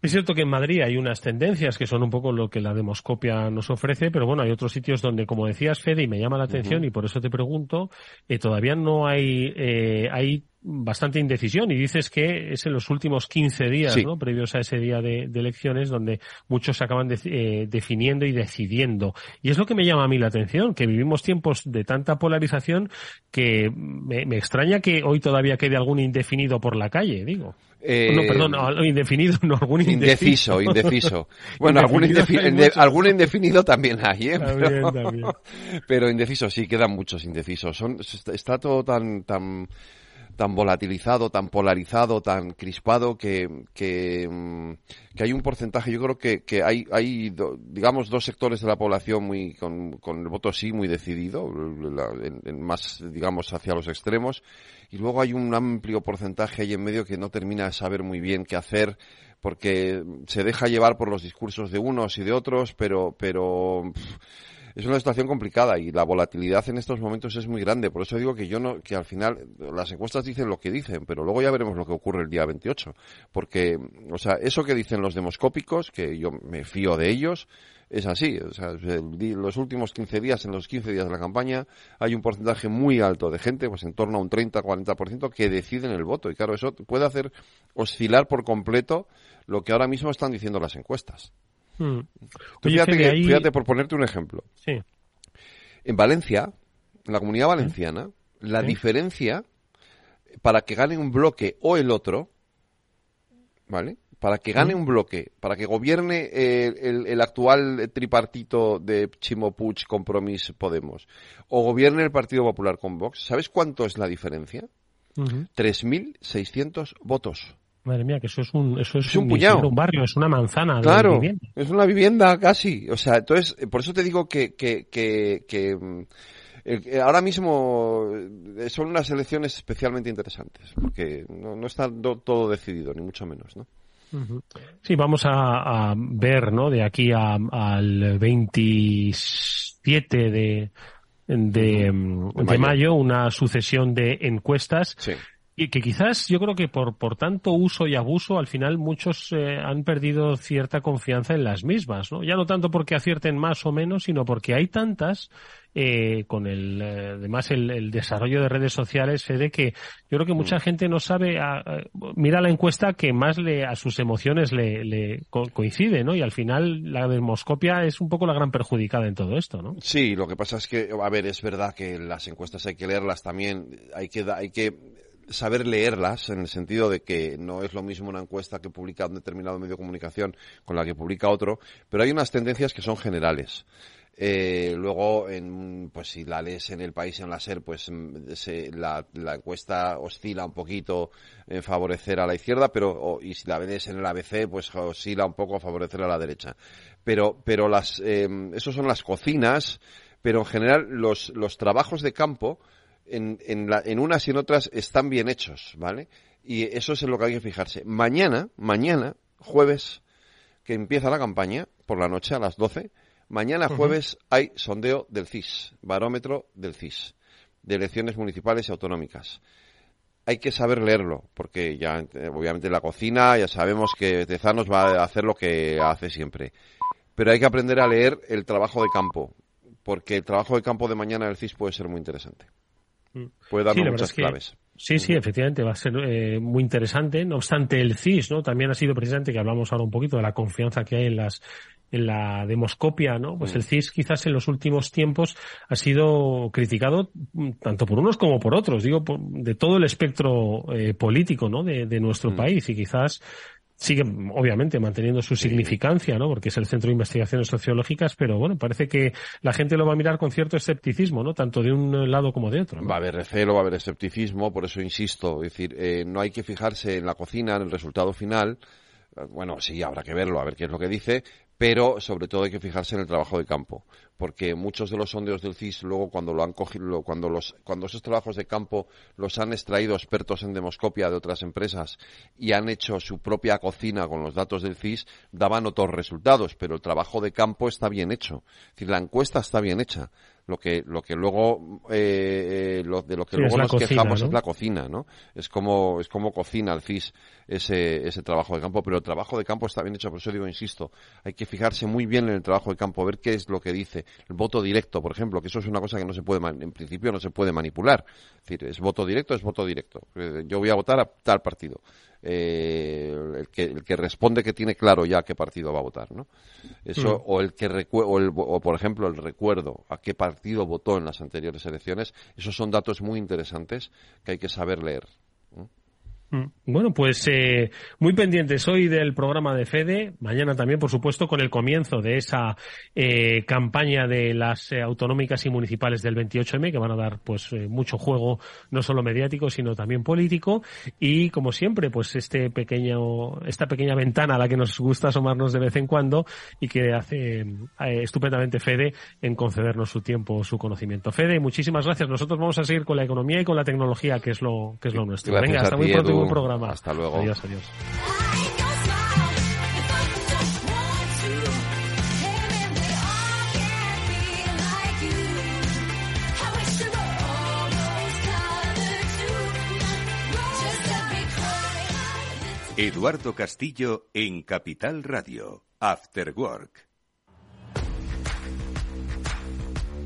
Es cierto que en Madrid hay unas tendencias que son un poco lo que la demoscopia nos ofrece, pero bueno, hay otros sitios donde, como decías, Fede, y me llama la atención y por eso te pregunto, eh, todavía no hay, eh, hay bastante indecisión y dices que es en los últimos 15 días, Sí. ¿no? Previos a ese día de, de elecciones donde muchos se acaban de- eh, definiendo y decidiendo. Y es lo que me llama a mí la atención, que vivimos tiempos de tanta polarización que me, me extraña que hoy todavía quede algún indefinido por la calle, digo. Eh, no, perdón, indefinido, no, algún indeciso. Indeciso, indeciso. Bueno, algún, Indefinido algún indefinido también hay, ¿eh? También, pero, también. pero indeciso, sí, quedan muchos indecisos. Son, está todo tan, tan, tan volatilizado, tan polarizado, tan crispado que, que, mm, que hay un porcentaje, yo creo que, que hay, hay digamos, dos sectores de la población muy, con, con el voto sí muy decidido, la- en- más, digamos, hacia los extremos, y luego hay un amplio porcentaje ahí en medio que no termina de saber muy bien qué hacer, porque se deja llevar por los discursos de unos y de otros, pero, pero, es una situación complicada y la volatilidad en estos momentos es muy grande. Por eso digo que yo no, que al final las encuestas dicen lo que dicen, pero luego ya veremos lo que ocurre el día 28. Porque, o sea, eso que dicen los demoscópicos, que yo me fío de ellos, es así. O sea, los últimos 15 días, en los 15 días de la campaña, hay un porcentaje muy alto de gente, pues en torno a un 30-40%, que deciden el voto. Y claro, eso puede hacer oscilar por completo lo que ahora mismo están diciendo las encuestas. Mm. Tú Oye, fíjate, Fede, que- ahí- fíjate, por ponerte un ejemplo. Sí. En Valencia, en la comunidad valenciana, la diferencia para que gane un bloque o el otro, ¿vale? Para que gane un bloque, para que gobierne eh, el, el actual tripartito de Chimo Puig, Compromís, Podemos, o gobierne el Partido Popular con Vox, ¿sabes cuánto es la diferencia? Ujú. 3.600 votos. Madre mía, que eso es un, eso es, Es un puñado. un barrio, es una manzana. de Claro, vivienda. es una vivienda casi. O sea, entonces, eh, por eso te digo que, que, que, que, mm, eh, ahora mismo eh, son unas elecciones especialmente interesantes, porque no, no está do- todo decidido, ni mucho menos, ¿no? Sí, vamos a, a ver, ¿no? De aquí a- al 27 de, de, mm, De de mayo. mayo, una sucesión de encuestas Sí. Y que quizás yo creo que por, por tanto uso y abuso al final muchos eh, han perdido cierta confianza en las mismas, ¿no? Ya no tanto porque acierten más o menos, sino porque hay tantas eh, con el eh, además el, el desarrollo de redes sociales se ve que yo creo que mucha gente no sabe a- a- mira la encuesta que más le a sus emociones le, le co- coincide, ¿no? Y al final la demoscopia es un poco la gran perjudicada en todo esto, ¿no? Sí, lo que pasa es que, a ver, es verdad que las encuestas hay que leerlas también, hay que, hay que saber leerlas en el sentido de que no es lo mismo una encuesta que publica un determinado medio de comunicación con la que publica otro, pero hay unas tendencias que son generales. Eh, luego, en, pues si la lees en el país en la SER, pues mm, se- la, la encuesta oscila un poquito en favorecer a la izquierda, pero o- y si la ves en el ABC, pues oscila un poco a favorecer a la derecha. Pero, pero las, eh, son las cocinas, pero en general los, los trabajos de campo en, en, la- en unas y en otras están bien hechos, ¿vale? Y eso es en lo que hay que fijarse. Mañana, mañana, jueves, que empieza la campaña, por la noche a las 12, mañana jueves hay sondeo del CIS, barómetro del CIS, de elecciones municipales y autonómicas. Hay que saber leerlo, porque ya, obviamente, la cocina ya sabemos que Tezanos va a hacer lo que hace siempre. Pero hay que aprender a leer el trabajo de campo, porque el trabajo de campo de mañana del CIS puede ser muy interesante. Puede darnos muchas claves. Sí, sí, efectivamente, va a ser eh, muy interesante. No obstante, el CIS, ¿no? También ha sido precisamente que hablamos ahora un poquito de la confianza que hay en las en la demoscopia, ¿no? Pues el CIS quizás en los últimos tiempos ha sido criticado mm, tanto por unos como por otros, digo, de todo el espectro eh, político, ¿no? De, de nuestro país y quizás sigue obviamente manteniendo su significancia, ¿no? Porque es el centro de investigaciones sociológicas, pero bueno, parece que la gente lo va a mirar con cierto escepticismo, ¿no? Tanto de un lado como de otro. Va a haber recelo, va a haber escepticismo, por eso insisto, es decir, eh, no hay que fijarse en la cocina, en el resultado final. Bueno, sí, habrá que verlo, a ver qué es lo que dice, pero sobre todo hay que fijarse en el trabajo de campo, porque muchos de los sondeos del CIS luego cuando lo han cogido, cuando los, cuando esos trabajos de campo los han extraído expertos en demoscopia de otras empresas y han hecho su propia cocina con los datos del CIS, daban otros resultados, pero el trabajo de campo está bien hecho, la encuesta está bien hecha lo que lo que luego eh, lo, de lo que luego nos quejamos es la cocina no es como es como cocina el CIS ese ese trabajo de campo pero el trabajo de campo está bien hecho por eso digo insisto hay que fijarse muy bien en el trabajo de campo ver qué es lo que dice. El voto directo por ejemplo que eso es una cosa que no se puede en principio no se puede manipular. Es decir es voto directo es voto directo eh, yo voy a votar a tal partido eh, el, que, el que responde que tiene claro ya qué partido va a votar, ¿no? Eso, o el que o, el, o por ejemplo el recuerdo a qué partido votó en las anteriores elecciones, esos son datos muy interesantes que hay que saber leer. Mm. Bueno, pues eh, muy pendientes hoy del programa de Fede, mañana también, por supuesto, con el comienzo de esa eh, campaña de las eh, autonómicas y municipales del 28M, que van a dar pues mucho juego, no solo mediático, sino también político. Y como siempre, pues este pequeño, esta pequeña ventana a la que nos gusta asomarnos de vez en cuando y que hace estupendamente Fede en concedernos su tiempo, su conocimiento. Fede, muchísimas gracias. Nosotros vamos a seguir con la economía y con la tecnología, que es lo, que es lo nuestro. Venga, hasta muy pronto programa. Hasta luego. Adiós, adiós. Eduardo Castillo en Capital Radio, After Work.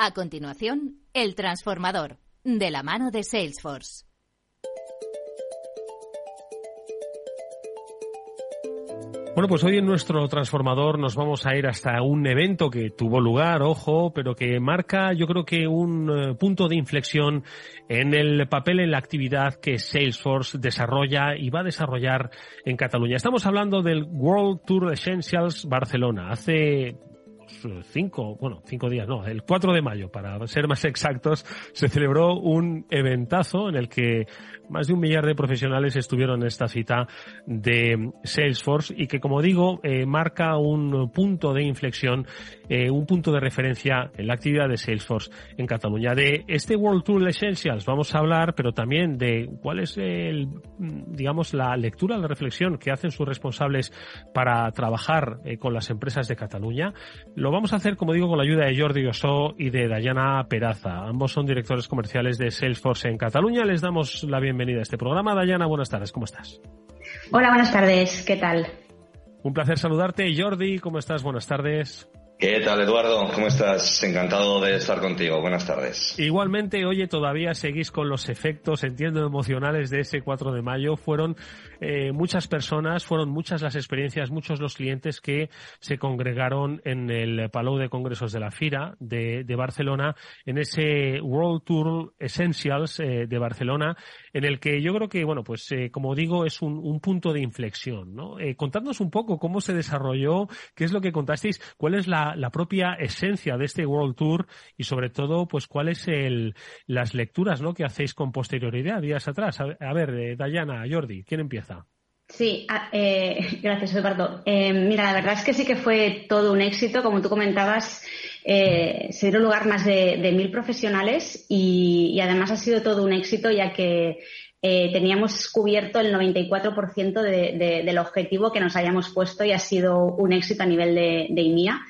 A continuación, El Transformador, de la mano de Salesforce. Bueno, pues hoy en nuestro transformador nos vamos a ir hasta un evento que tuvo lugar, ojo, pero que marca yo creo que un eh, punto de inflexión en el papel en la actividad que Salesforce desarrolla y va a desarrollar en Cataluña. Estamos hablando del World Tour Essentials Barcelona. Hace cinco, bueno, cinco días, no, el 4 de mayo, para ser más exactos, se celebró un eventazo en el que más de un millar de profesionales estuvieron en esta cita de Salesforce y que, como digo, eh, marca un punto de inflexión, eh, un punto de referencia en la actividad de Salesforce en Cataluña. De este World Tour Essentials vamos a hablar, pero también de cuál es el, digamos, la lectura, la reflexión que hacen sus responsables para trabajar eh, con las empresas de Cataluña. Lo vamos a hacer, como digo, con la ayuda de Jordi Ossó y de Dayana Peraza. Ambos son directores comerciales de Salesforce en Cataluña. Les damos la bienvenida bienvenida a este programa. Dayana, buenas tardes, ¿cómo estás? Hola, buenas tardes, ¿qué tal? Un placer saludarte. Jordi, ¿cómo estás? Buenas tardes. ¿Qué tal, Eduardo? ¿Cómo estás? Encantado de estar contigo. Buenas tardes. Igualmente, oye, todavía seguís con los efectos, entiendo, emocionales de ese 4 de mayo. Fueron eh, muchas personas, fueron muchas las experiencias, muchos los clientes que se congregaron en el Palau de Congresos de la FIRA de, Barcelona, en ese World Tour Essentials eh, de Barcelona, en el que yo creo que, bueno, pues eh, como digo, es un, punto de inflexión, ¿no? contadnos un poco cómo se desarrolló, qué es lo que contasteis, cuál es la la, propia esencia de este World Tour y sobre todo, pues cuáles el, las lecturas ¿no? que hacéis con posterioridad días atrás. A, ver, eh, Dayana, Jordi, ¿quién empieza? Sí, eh, gracias, Eduardo. Eh, mira, la verdad es que sí que fue todo un éxito. Como tú comentabas, se dieron lugar más de, mil profesionales y, además ha sido todo un éxito ya que teníamos cubierto el 94% del objetivo que nos hayamos puesto y ha sido un éxito a nivel de, de IMIA.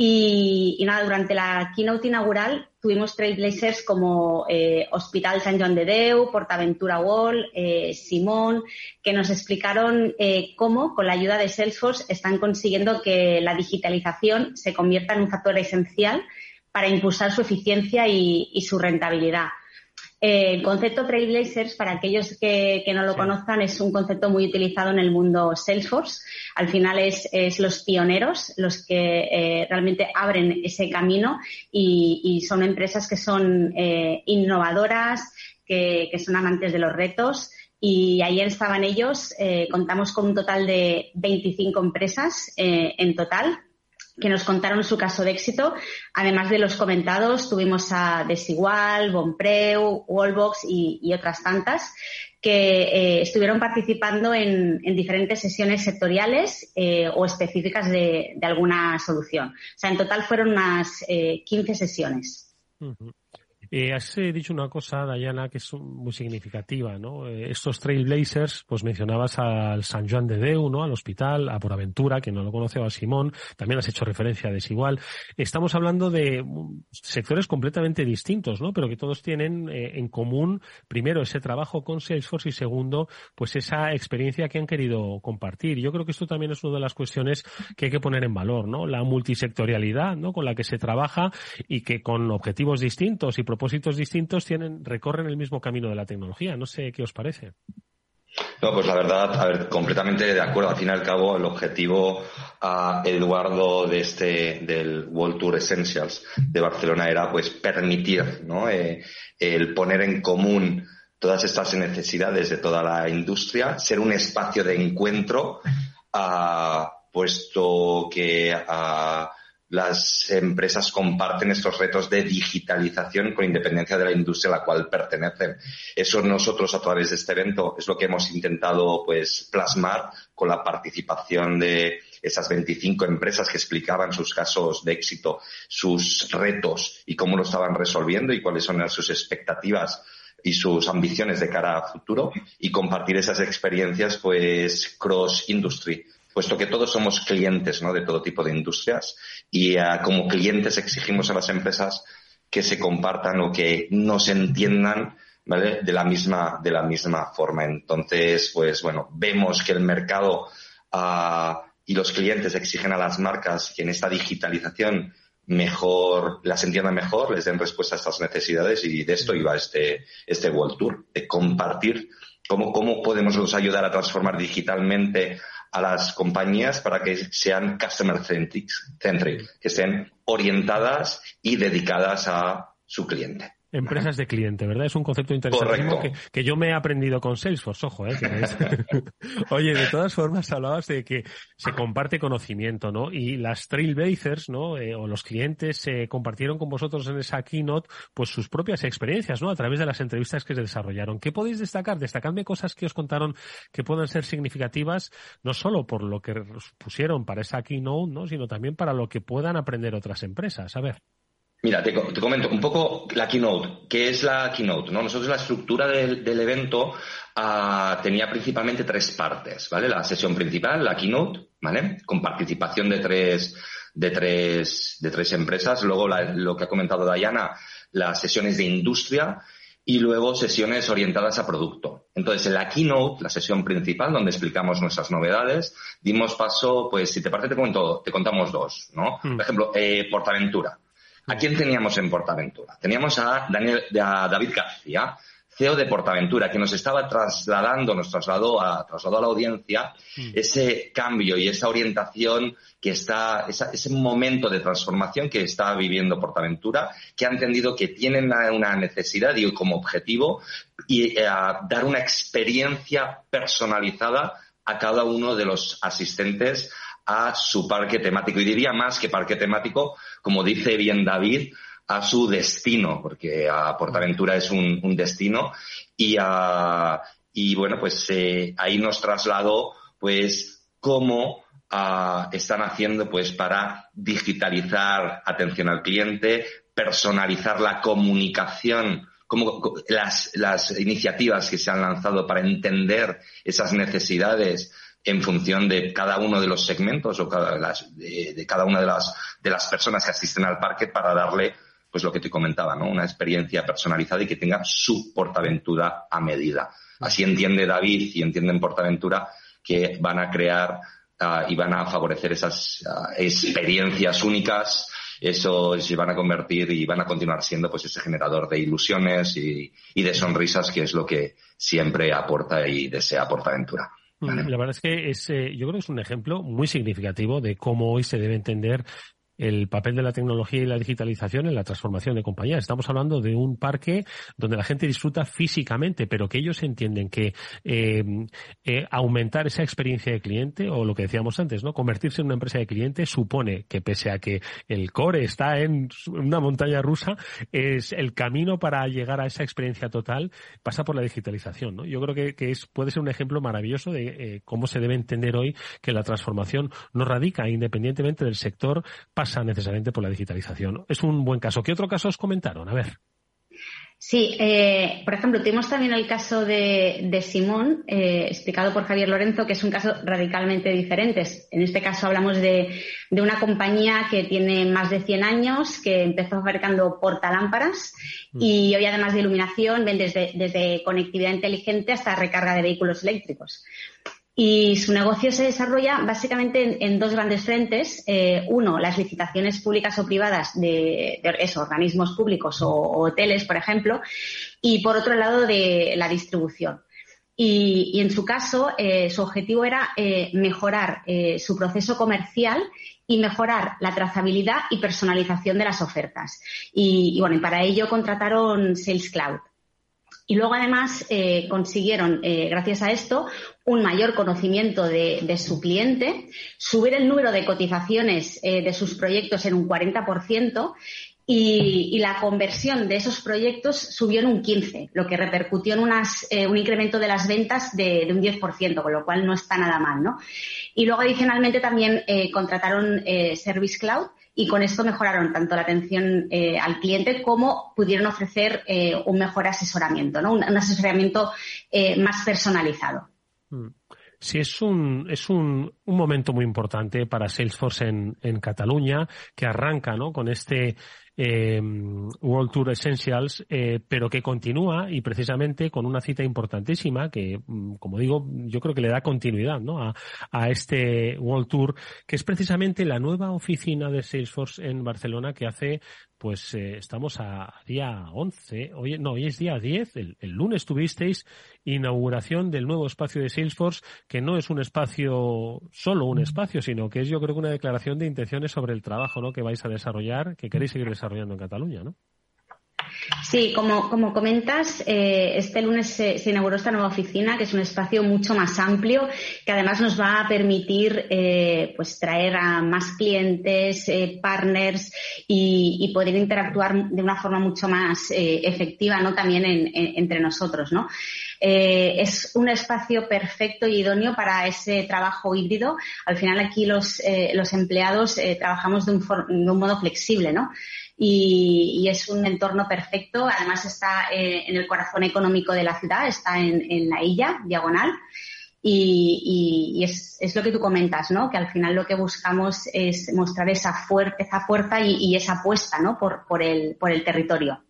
Y, nada, durante la keynote inaugural tuvimos trailblazers como eh, Hospital San Joan de Deu, Portaventura Wall, eh, Simón, que nos explicaron eh, cómo, con la ayuda de Salesforce, están consiguiendo que la digitalización se convierta en un factor esencial para impulsar su eficiencia y su rentabilidad. Eh, el concepto Trailblazers, para aquellos que, no lo conozcan, es un concepto muy utilizado en el mundo Salesforce. Al final es, los pioneros los que eh, realmente abren ese camino y, son empresas que son eh, innovadoras, que, son amantes de los retos. Y ayer estaban ellos, contamos con un total de 25 empresas en total, que nos contaron su caso de éxito. Además de los comentados, tuvimos a Desigual, Bonpreu, Wallbox y, otras tantas que eh, estuvieron participando en, diferentes sesiones sectoriales eh, o específicas de, alguna solución. O sea, en total fueron unas 15 eh, sesiones. Eh, has eh, dicho una cosa, Dayana, que es muy significativa, ¿no? Eh, estos Trailblazers, pues mencionabas al San Juan de Deu, ¿no? Al hospital, a Por Aventura, que no lo conoce, o a Simón, también has hecho referencia a Desigual. Estamos hablando de mm, sectores completamente distintos, ¿no? Pero que todos tienen eh, en común, primero, ese trabajo con Salesforce y segundo, pues esa experiencia que han querido compartir. Yo creo que esto también es una de las cuestiones que hay que poner en valor, ¿no? La multisectorialidad, ¿no? Con la que se trabaja y que con objetivos distintos y propósitos distintos tienen, recorren el mismo camino de la tecnología. No sé qué os parece. No, pues la verdad, a ver, completamente de acuerdo. Al fin y al cabo, el objetivo a Eduardo de este, del World Tour Essentials de Barcelona era pues permitir, ¿no? Eh, el poner en común todas estas necesidades de toda la industria, ser un espacio de encuentro, ah, puesto que uh, las empresas comparten estos retos de digitalización con independencia de la industria a la cual pertenecen. Eso nosotros a través de este evento es lo que hemos intentado pues plasmar con la participación de esas 25 empresas que explicaban sus casos de éxito, sus retos y cómo lo estaban resolviendo y cuáles son sus expectativas y sus ambiciones de cara a futuro y compartir esas experiencias pues cross industry puesto que todos somos clientes ¿no? de todo tipo de industrias y eh, como clientes exigimos a las empresas que se compartan o que nos entiendan de la misma de la misma forma entonces pues bueno vemos que el mercado uh, y los clientes exigen a las marcas que en esta digitalización mejor las entiendan mejor les den respuesta a estas necesidades y de esto iba este este World Tour de compartir cómo cómo podemos ayudar a transformar digitalmente a las compañías para que sean customer centric, que estén orientadas y dedicadas a su cliente. Empresas de cliente, ¿verdad? Es un concepto interesante que, que, yo me he aprendido con Salesforce, ojo, ¿eh? Oye, de todas formas hablabas de que se comparte conocimiento, ¿no? Y las Trailblazers, ¿no? Eh, o los clientes se compartieron con vosotros en esa keynote, pues sus propias experiencias, ¿no? A través de las entrevistas que se desarrollaron. ¿Qué podéis destacar? Destacadme cosas que os contaron que puedan ser significativas, no solo por lo que pusieron para esa keynote, ¿no? Sino también para lo que puedan aprender otras empresas. A ver. Mira, te, comento un poco la keynote. ¿Qué es la keynote? ¿no? Nosotros la estructura del, evento uh, tenía principalmente tres partes, ¿vale? La sesión principal, la keynote, ¿vale? Con participación de tres, de tres, de tres empresas. Luego lo que ha comentado Diana, las sesiones de industria y luego sesiones orientadas a producto. Entonces, en la keynote, la sesión principal, donde explicamos nuestras novedades, dimos paso, pues, si te parece, te, cuento, te contamos dos, ¿no? Mm. Por ejemplo, eh, Portaventura. ¿A quién teníamos en Portaventura? Teníamos a, Daniel, a David García, CEO de Portaventura, que nos estaba trasladando, nos trasladó a, trasladó a la audiencia mm. ese cambio y esa orientación que está, ese momento de transformación que está viviendo Portaventura, que ha entendido que tienen una necesidad y como objetivo y eh, dar una experiencia personalizada a cada uno de los asistentes a su parque temático. Y diría más que parque temático, como dice bien David, a su destino, porque a Portaventura es un, destino. Y, a, y bueno, pues eh, ahí nos trasladó pues cómo ah, están haciendo pues para digitalizar atención al cliente, personalizar la comunicación como las, las iniciativas que se han lanzado para entender esas necesidades en función de cada uno de los segmentos o cada, las, de, cada una de las, de las personas que asisten al parque para darle pues lo que te comentaba, ¿no? Una experiencia personalizada y que tenga su portaventura a medida. Así entiende David y entienden Portaventura que van a crear ah, y van a favorecer esas ah, experiencias únicas, eso se van a convertir y van a continuar siendo pues ese generador de ilusiones y, y de sonrisas que es lo que siempre aporta y desea Portaventura. La verdad es que es, eh, yo creo que es un ejemplo muy significativo de cómo hoy se debe entender el papel de la tecnología y la digitalización en la transformación de compañías. Estamos hablando de un parque donde la gente disfruta físicamente, pero que ellos entienden que eh, eh, aumentar esa experiencia de cliente o lo que decíamos antes, no convertirse en una empresa de cliente supone que pese a que el core está en una montaña rusa, es el camino para llegar a esa experiencia total pasa por la digitalización. ¿no? Yo creo que, que es, puede ser un ejemplo maravilloso de eh, cómo se debe entender hoy que la transformación no radica independientemente del sector necesariamente por la digitalización. Es un buen caso. ¿Qué otro caso os comentaron? A ver. Sí, eh, por ejemplo, tuvimos también el caso de, Simón, eh, explicado por Javier Lorenzo, que es un caso radicalmente diferente. En este caso hablamos de, una compañía que tiene más de 100 años, que empezó fabricando portalámparas mm. y hoy además de iluminación ven desde, desde conectividad inteligente hasta recarga de vehículos eléctricos. Y su negocio se desarrolla básicamente en, dos grandes frentes. Eh, uno, las licitaciones públicas o privadas de, organismos públicos o, hoteles, por ejemplo. Y por otro lado, de la distribución. Y, en su caso, eh, su objetivo era eh, mejorar su proceso comercial y mejorar la trazabilidad y personalización de las ofertas. Y, bueno, para ello contrataron Sales Cloud. Y luego, además, eh, consiguieron, eh, gracias a esto, un mayor conocimiento de, su cliente, subir el número de cotizaciones eh, de sus proyectos en un 40% y, y, la conversión de esos proyectos subió en un 15%, lo que repercutió en unas, un incremento de las ventas de, de, un 10%, con lo cual no está nada mal, ¿no? Y luego, adicionalmente, también contrataron Service Cloud, y con esto mejoraron tanto la atención eh, al cliente como pudieron ofrecer eh, un mejor asesoramiento, ¿no? un, asesoramiento eh, más personalizado. Mm. Sí, es un, es un, un momento muy importante para Salesforce en, en Cataluña, que arranca ¿no? con este eh, World Tour Essentials, eh, pero que continúa y precisamente con una cita importantísima que, mm, como digo, yo creo que le da continuidad ¿no? a, a este World Tour, que es precisamente la nueva oficina de Salesforce en Barcelona que hace pues eh, estamos a día 11, hoy, no, hoy es día 10, el, el, lunes tuvisteis inauguración del nuevo espacio de Salesforce, que no es un espacio, solo un espacio, sino que es yo creo que una declaración de intenciones sobre el trabajo ¿no? que vais a desarrollar, que queréis seguir desarrollando en Cataluña, ¿no? Sí, como, como comentas, eh, este lunes se, inauguró esta nueva oficina, que es un espacio mucho más amplio, que además nos va a permitir eh, pues traer a más clientes, eh, partners y, poder interactuar de una forma mucho más efectiva, ¿no? También entre nosotros, ¿no? es un espacio perfecto y idóneo para ese trabajo híbrido. Al final aquí los, los empleados trabajamos de un, de un modo flexible, ¿no? Y, es un entorno perfecto. Además está eh, en el corazón económico de la ciudad, está en, la Illa, diagonal. Y, es, lo que tú comentas, ¿no? Que al final lo que buscamos es mostrar esa, esa fuerza y, esa apuesta, ¿no? Por, por, el, por el territorio.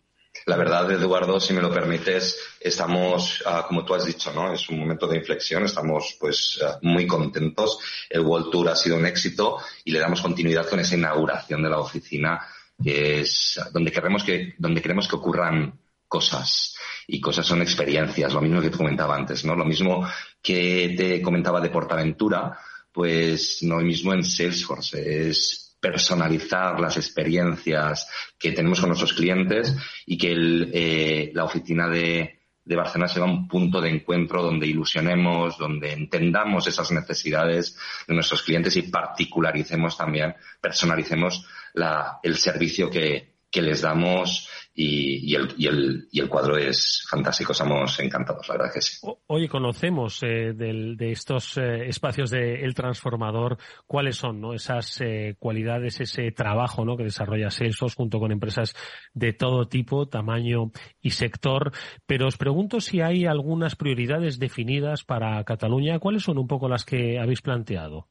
La verdad, Eduardo, si me lo permites, estamos, ah, como tú has dicho, ¿no? Es un momento de inflexión, estamos pues ah, muy contentos. El World Tour ha sido un éxito y le damos continuidad con esa inauguración de la oficina es donde queremos que, donde queremos que ocurran cosas. Y cosas son experiencias, lo mismo que te comentaba antes, ¿no? Lo mismo que te comentaba de Portaventura, pues no lo mismo en Salesforce, es personalizar las experiencias que tenemos con nuestros clientes y que eh, la oficina de, de Barcelona sea un punto de encuentro donde ilusionemos, donde entendamos esas necesidades de nuestros clientes y particularicemos también, personalicemos la, el servicio que, que les damos y, el, y, el, y, el, cuadro es fantástico, estamos encantados, la verdad que sí. Hoy conocemos eh, de estos eh, espacios de El Transformador cuáles son ¿no? esas eh, cualidades, ese trabajo ¿no? que desarrolla Salesforce junto con empresas de todo tipo, tamaño y sector. Pero os pregunto si hay algunas prioridades definidas para Cataluña. ¿Cuáles son un poco las que habéis planteado?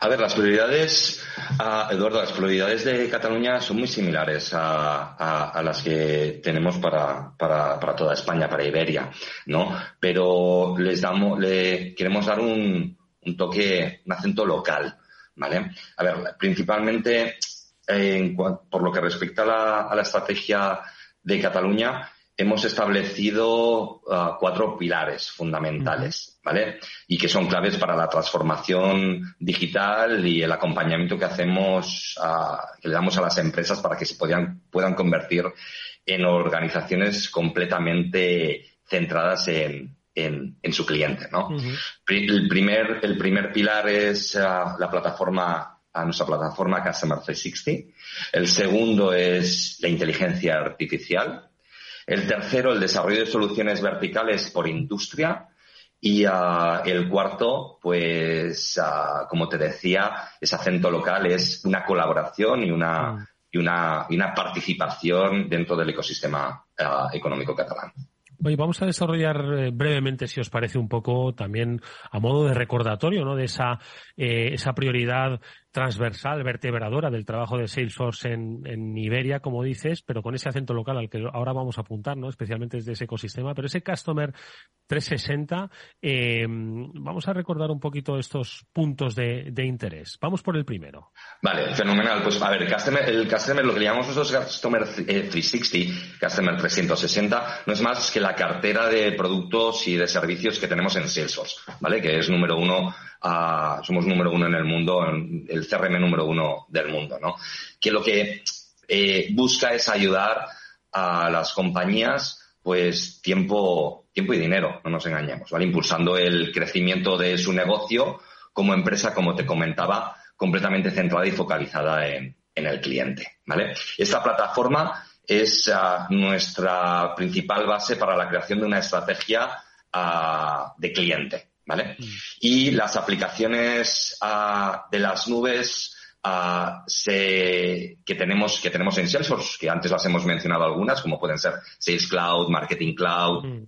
A ver, las prioridades, Eduardo, las prioridades de Cataluña son muy similares a, las que tenemos para, toda España, para Iberia, ¿no? Pero les damos, le queremos dar un, toque, un acento local, ¿vale? A ver, principalmente por lo que respecta a la estrategia de Cataluña, hemos establecido uh, cuatro pilares fundamentales, ¿vale? Y que son claves para la transformación digital y el acompañamiento que hacemos, uh, que le damos a las empresas para que se puedan, puedan convertir en organizaciones completamente centradas en, en, su cliente, ¿no? el, primer, el primer pilar es uh, la plataforma, a nuestra plataforma Customer 360. El segundo es la inteligencia artificial el tercero, el desarrollo de soluciones verticales por industria. Y ah, el cuarto, pues, ah, como te decía, ese acento local es una colaboración y una, mm. y una, y una participación dentro del ecosistema ah, económico catalán. Vamos a desarrollar eh, brevemente, si os parece, un poco también a modo de recordatorio, ¿no? De esa, eh, esa prioridad transversal, vertebradora del trabajo de Salesforce en, en, Iberia, como dices, pero con ese acento local al que ahora vamos a apuntar, ¿no? especialmente desde ese ecosistema. Pero ese Customer 360, eh, vamos a recordar un poquito estos puntos de, de, interés. Vamos por el primero. Vale, fenomenal. Pues a ver, customer, el Customer, lo que llamamos nosotros Customer 360, eh, Customer 360, no es más que la cartera de productos y de servicios que tenemos en Salesforce, ¿vale? Que es número uno somos número uno en el mundo, el CRM número uno del mundo, ¿no? Que lo que eh, busca es ayudar a las compañías, pues tiempo, tiempo y dinero, no nos engañemos, ¿vale? Impulsando el crecimiento de su negocio como empresa, como te comentaba, completamente centrada y focalizada en, el cliente, ¿vale? Esta plataforma es ah, nuestra principal base para la creación de una estrategia ah, de cliente, ¿vale? Mm. Y las aplicaciones ah, de las nubes que, tenemos, que tenemos en Salesforce, que antes las hemos mencionado algunas, como pueden ser Sales Cloud, Marketing Cloud, mm.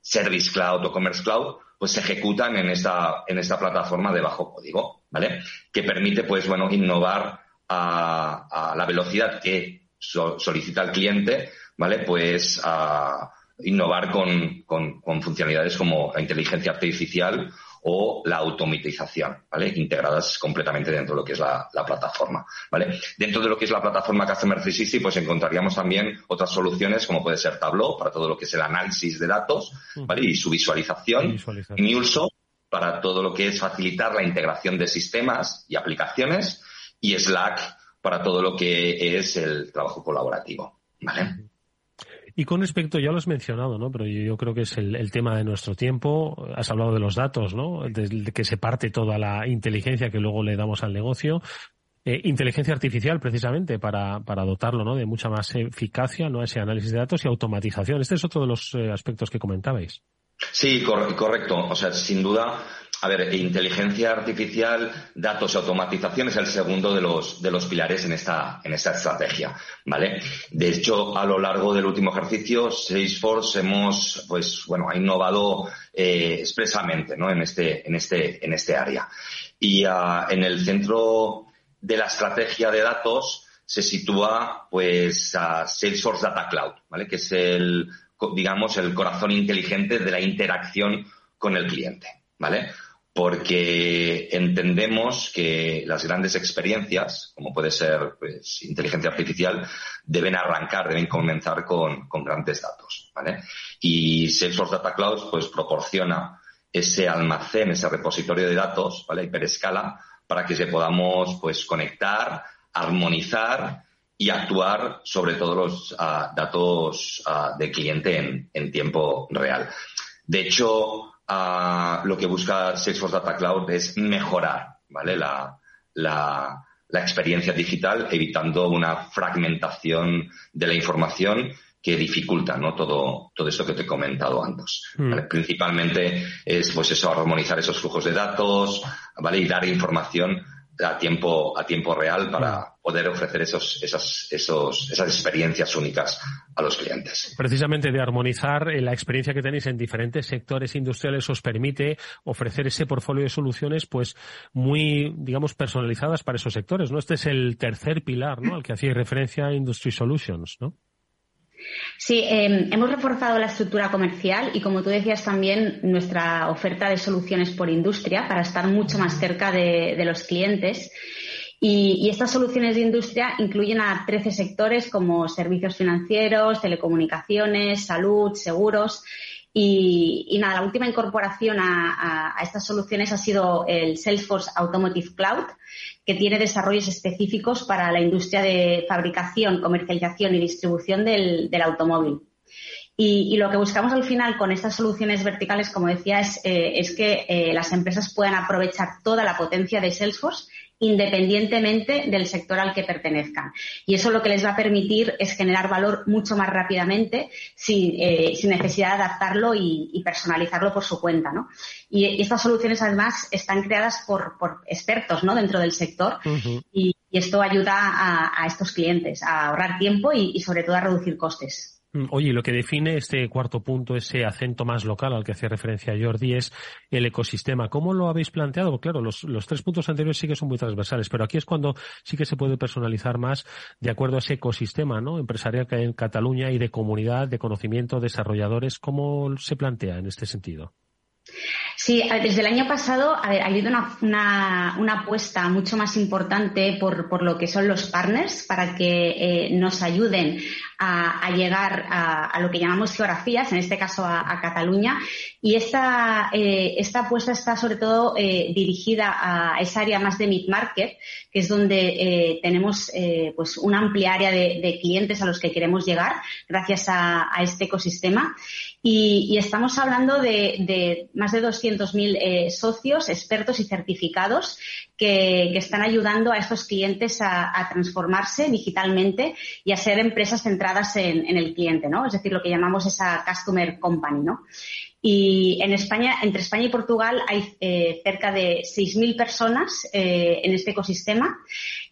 Service Cloud o Commerce Cloud, pues se ejecutan en esta, en esta plataforma de bajo código, ¿vale? Que permite, pues, bueno, innovar a, la velocidad que solicita el cliente, ¿vale? Pues a innovar con, con, funcionalidades como la inteligencia artificial o la automatización, ¿vale? Integradas completamente dentro de lo que es la, plataforma, ¿vale? Dentro de lo que es la plataforma Customer 360, pues encontraríamos también otras soluciones como puede ser Tableau para todo lo que es el análisis de datos, ¿vale? Y su visualización. Y para todo lo que es facilitar la integración de sistemas y aplicaciones y Slack para todo lo que es el trabajo colaborativo, ¿vale? Y con respecto, ya lo has mencionado, ¿no? Pero yo, creo que es el, tema de nuestro tiempo. Has hablado de los datos, ¿no? De, que se parte toda la inteligencia que luego le damos al negocio. Eh, inteligencia artificial, precisamente, para, para dotarlo, ¿no? De mucha más eficacia, ¿no? Ese análisis de datos y automatización. Este es otro de los eh, aspectos que comentabais. Sí, correcto. O sea, sin duda, a ver, inteligencia artificial, datos y automatización es el segundo de los, de los pilares en esta, en esta estrategia, ¿vale? De hecho, a lo largo del último ejercicio, Salesforce hemos, pues, bueno, ha innovado eh, expresamente, ¿no? En este, en este, en este área. Y uh, en el centro de la estrategia de datos se sitúa, pues, Salesforce Data Cloud, ¿vale? Que es el, digamos, el corazón inteligente de la interacción con el cliente, ¿vale? Porque entendemos que las grandes experiencias, como puede ser pues, inteligencia artificial, deben arrancar, deben comenzar con, grandes datos. ¿vale? Y Salesforce Data Cloud pues, proporciona ese almacén, ese repositorio de datos, ¿vale? hiperescala, para que se podamos pues, conectar, armonizar y actuar sobre todos los ah, datos uh, de cliente en, en tiempo real. De hecho, lo que busca Salesforce Data Cloud es mejorar ¿vale? la, la, experiencia digital, evitando una fragmentación de la información que dificulta ¿no? todo, todo esto que te he comentado antes. Hmm. Principalmente es pues eso, armonizar esos flujos de datos, ¿vale? Y dar información a tiempo, a tiempo real para poder ofrecer esos, esas, esos, esas experiencias únicas a los clientes. Precisamente de armonizar eh, la experiencia que tenéis en diferentes sectores industriales os permite ofrecer ese portfolio de soluciones pues muy, digamos, personalizadas para esos sectores, ¿no? Este es el tercer pilar, ¿no? Al que hacía referencia Industry Solutions, ¿no? Sí, em, hemos reforzado la estructura comercial y, como tú decías, también nuestra oferta de soluciones por industria para estar mucho más cerca de, los clientes. Y, estas soluciones de industria incluyen a 13 sectores como servicios financieros, telecomunicaciones, salud, seguros. Y, nada, la última incorporación a, estas soluciones ha sido el Salesforce Automotive Cloud, que tiene desarrollos específicos para la industria de fabricación, comercialización y distribución del, automóvil. Y, lo que buscamos al final con estas soluciones verticales, como decía, es, eh, que eh, las empresas puedan aprovechar toda la potencia de Salesforce independientemente del sector al que pertenezcan. Y eso lo que les va a permitir es generar valor mucho más rápidamente sin, eh, necesidad de adaptarlo y, personalizarlo por su cuenta. ¿no? Y, estas soluciones además están creadas por, expertos ¿no? dentro del sector y, esto ayuda a, estos clientes a ahorrar tiempo y sobre todo a reducir costes. Mm, oye, lo que define este cuarto punto, ese acento más local al que hace referencia Jordi, es el ecosistema. ¿Cómo lo habéis planteado? Claro, los, los, tres puntos anteriores sí que son muy transversales, pero aquí es cuando sí que se puede personalizar más de acuerdo a ese ecosistema ¿no? empresarial que hay en Cataluña y de comunidad, de conocimiento, desarrolladores. ¿Cómo se plantea en este sentido? Sí, desde el año pasado ha habido una, una, apuesta mucho más importante por, por, lo que son los partners para que eh, nos ayuden a, llegar a, lo que llamamos geografías, en este caso a, Cataluña. Y esta, eh, esta apuesta está sobre todo eh, dirigida a esa área más de mid-market, que es donde tenemos pues una amplia área de, clientes a los que queremos llegar gracias a, este ecosistema. Y, estamos hablando de, de más de 200.000 eh, socios, expertos y certificados que, están ayudando a estos clientes a, transformarse digitalmente y a ser empresas centradas en, el cliente, ¿no? Es decir, lo que llamamos esa customer company, ¿no? Y en España, entre España y Portugal hay eh, cerca de 6.000 personas eh, en este ecosistema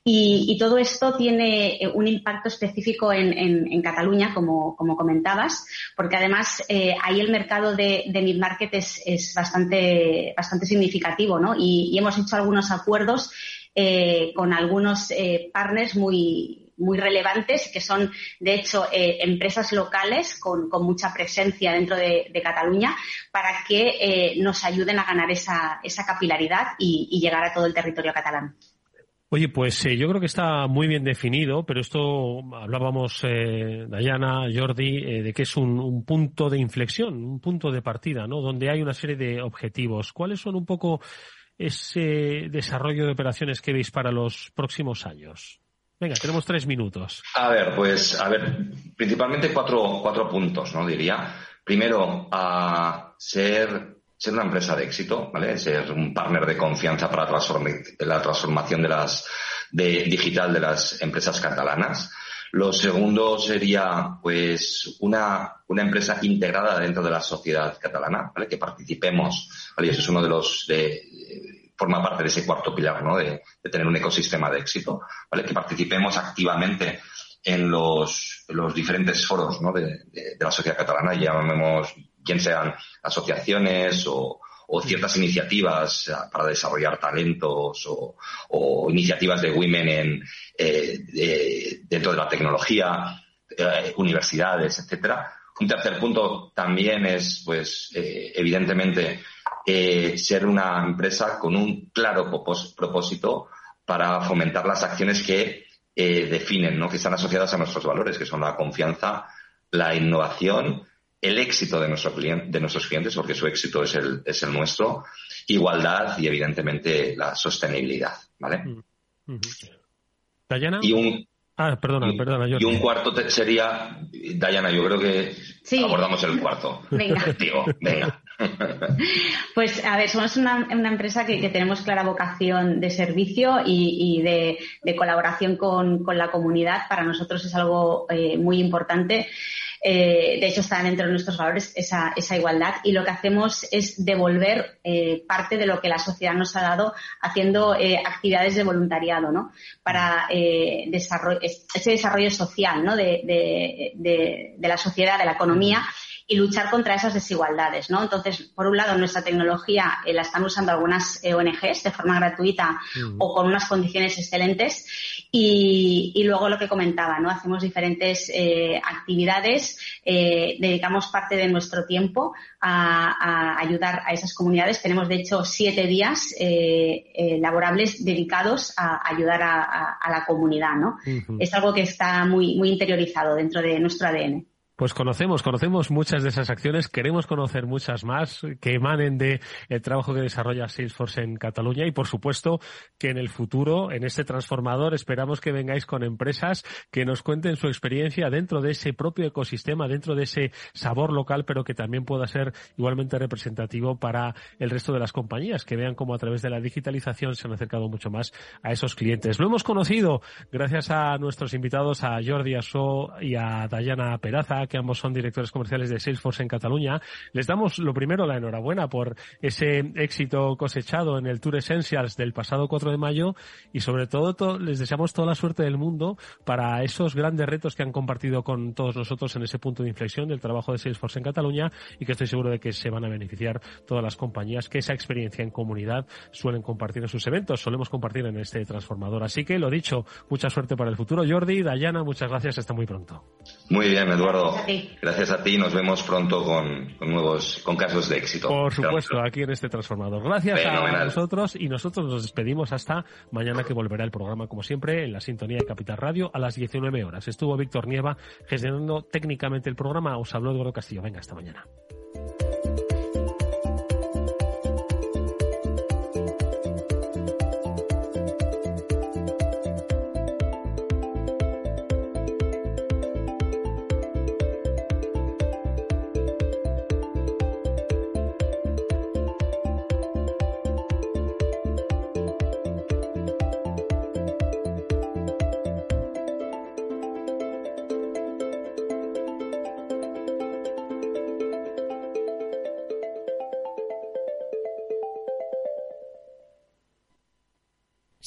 y, todo esto tiene eh, un impacto específico en, Cataluña, como, comentabas, porque además ahí el mercado de, mid-market es, bastante, significativo, ¿no? Y, hemos hecho algunos acuerdos con algunos partners muy, relevantes, que son, de hecho, eh, empresas locales con, mucha presencia dentro de, Cataluña, para que eh, nos ayuden a ganar esa, esa capilaridad y, llegar a todo el territorio catalán. Oye, pues eh, yo creo que está muy bien definido, pero esto hablábamos, Dayana, Jordi, de que es un, un, punto de inflexión, un punto de partida, ¿no? Donde hay una serie de objetivos. ¿Cuáles son un poco ese desarrollo de operaciones que veis para los próximos años? Venga, tenemos tres minutos. A ver, pues, a ver, principalmente cuatro, cuatro puntos, ¿no? Diría. Primero, a ser, ser una empresa de éxito, ¿vale? Ser un partner de confianza para la transformación de las, de, digital de las empresas catalanas. Lo segundo sería, pues, una, una empresa integrada dentro de la sociedad catalana, ¿vale? Que participemos, ¿vale? Y eso es uno de los, de, forma parte de ese cuarto pilar, ¿no? De, tener un ecosistema de éxito, ¿vale? Que participemos activamente en los, los diferentes foros, ¿no? De, la sociedad catalana, llamemos, bien sean asociaciones o, ciertas iniciativas para desarrollar talentos o, iniciativas de women en, eh, dentro de la tecnología, eh, universidades, etcétera. Un tercer punto también es, pues, eh, evidentemente, eh, ser una empresa con un claro propósito para fomentar las acciones que eh, definen, ¿no? que están asociadas a nuestros valores, que son la confianza, la innovación, el éxito de, nuestro de nuestros clientes, porque su éxito es el, es el nuestro, igualdad y evidentemente la sostenibilidad. ¿vale? Mm, Dayana. Y un, Ah, perdona, perdona. Y un cuarto sería, Dayana, yo creo que abordamos el cuarto. Venga. venga. Pues a ver, somos una, empresa que, tenemos clara vocación de servicio y, de, colaboración con, la comunidad. Para nosotros es algo eh, muy importante. Eh, de hecho, está dentro de nuestros valores esa, esa, igualdad y lo que hacemos es devolver eh, parte de lo que la sociedad nos ha dado haciendo eh, actividades de voluntariado, ¿no? Para desarrollo, ese desarrollo social, ¿no? De, de, la sociedad, de la economía y luchar contra esas desigualdades, ¿no? Entonces, por un lado, nuestra tecnología eh, la están usando algunas eh, ONGs de forma gratuita o con unas condiciones excelentes y, luego lo que comentaba, ¿no? Hacemos diferentes eh, actividades, dedicamos parte de nuestro tiempo a, ayudar a esas comunidades. Tenemos, de hecho, siete días laborables dedicados a ayudar a, la comunidad, ¿no? Es algo que está muy, muy interiorizado dentro de nuestro ADN. Pues conocemos, conocemos muchas de esas acciones, queremos conocer muchas más que emanen de el trabajo que desarrolla Salesforce en Cataluña y por supuesto que en el futuro, en este transformador, esperamos que vengáis con empresas que nos cuenten su experiencia dentro de ese propio ecosistema, dentro de ese sabor local, pero que también pueda ser igualmente representativo para el resto de las compañías, que vean cómo a través de la digitalización se han acercado mucho más a esos clientes. Lo hemos conocido gracias a nuestros invitados, a Jordi Asó y a Dayana Peraza, que ambos son directores comerciales de Salesforce en Cataluña. Les damos lo primero la enhorabuena por ese éxito cosechado en el Tour Essentials del pasado 4 de mayo y sobre todo les deseamos toda la suerte del mundo para esos grandes retos que han compartido con todos nosotros en ese punto de inflexión del trabajo de Salesforce en Cataluña y que estoy seguro de que se van a beneficiar todas las compañías que esa experiencia en comunidad suelen compartir en sus eventos, solemos compartir en este transformador. Así que lo dicho, mucha suerte para el futuro. Jordi, Dayana, muchas gracias, hasta muy pronto. Muy bien, Eduardo. Gracias a ti. Nos vemos pronto con, nuevos, con casos de éxito. Por supuesto, aquí en este transformador. Gracias a nosotros y nosotros nos despedimos hasta mañana que volverá el programa, como siempre, en la sintonía de Capital Radio a las 19 horas. Estuvo Víctor Nieva gestionando técnicamente el programa. Os habló Eduardo Castillo. Venga, hasta mañana.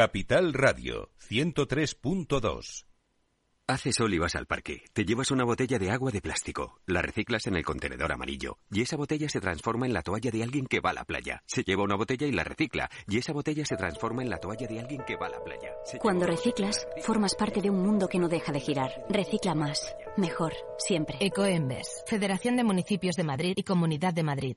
Capital Radio 103.2 Hace sol y vas al parque. Te llevas una botella de agua de plástico. La reciclas en el contenedor amarillo. Y esa botella se transforma en la toalla de alguien que va a la playa. Se lleva una botella y la recicla. Y esa botella se transforma en la toalla de alguien que va a la playa. Cuando reciclas, formas parte de un mundo que no deja de girar. Recicla más. Mejor. Siempre. Ecoembes. Federación de Municipios de Madrid y Comunidad de Madrid.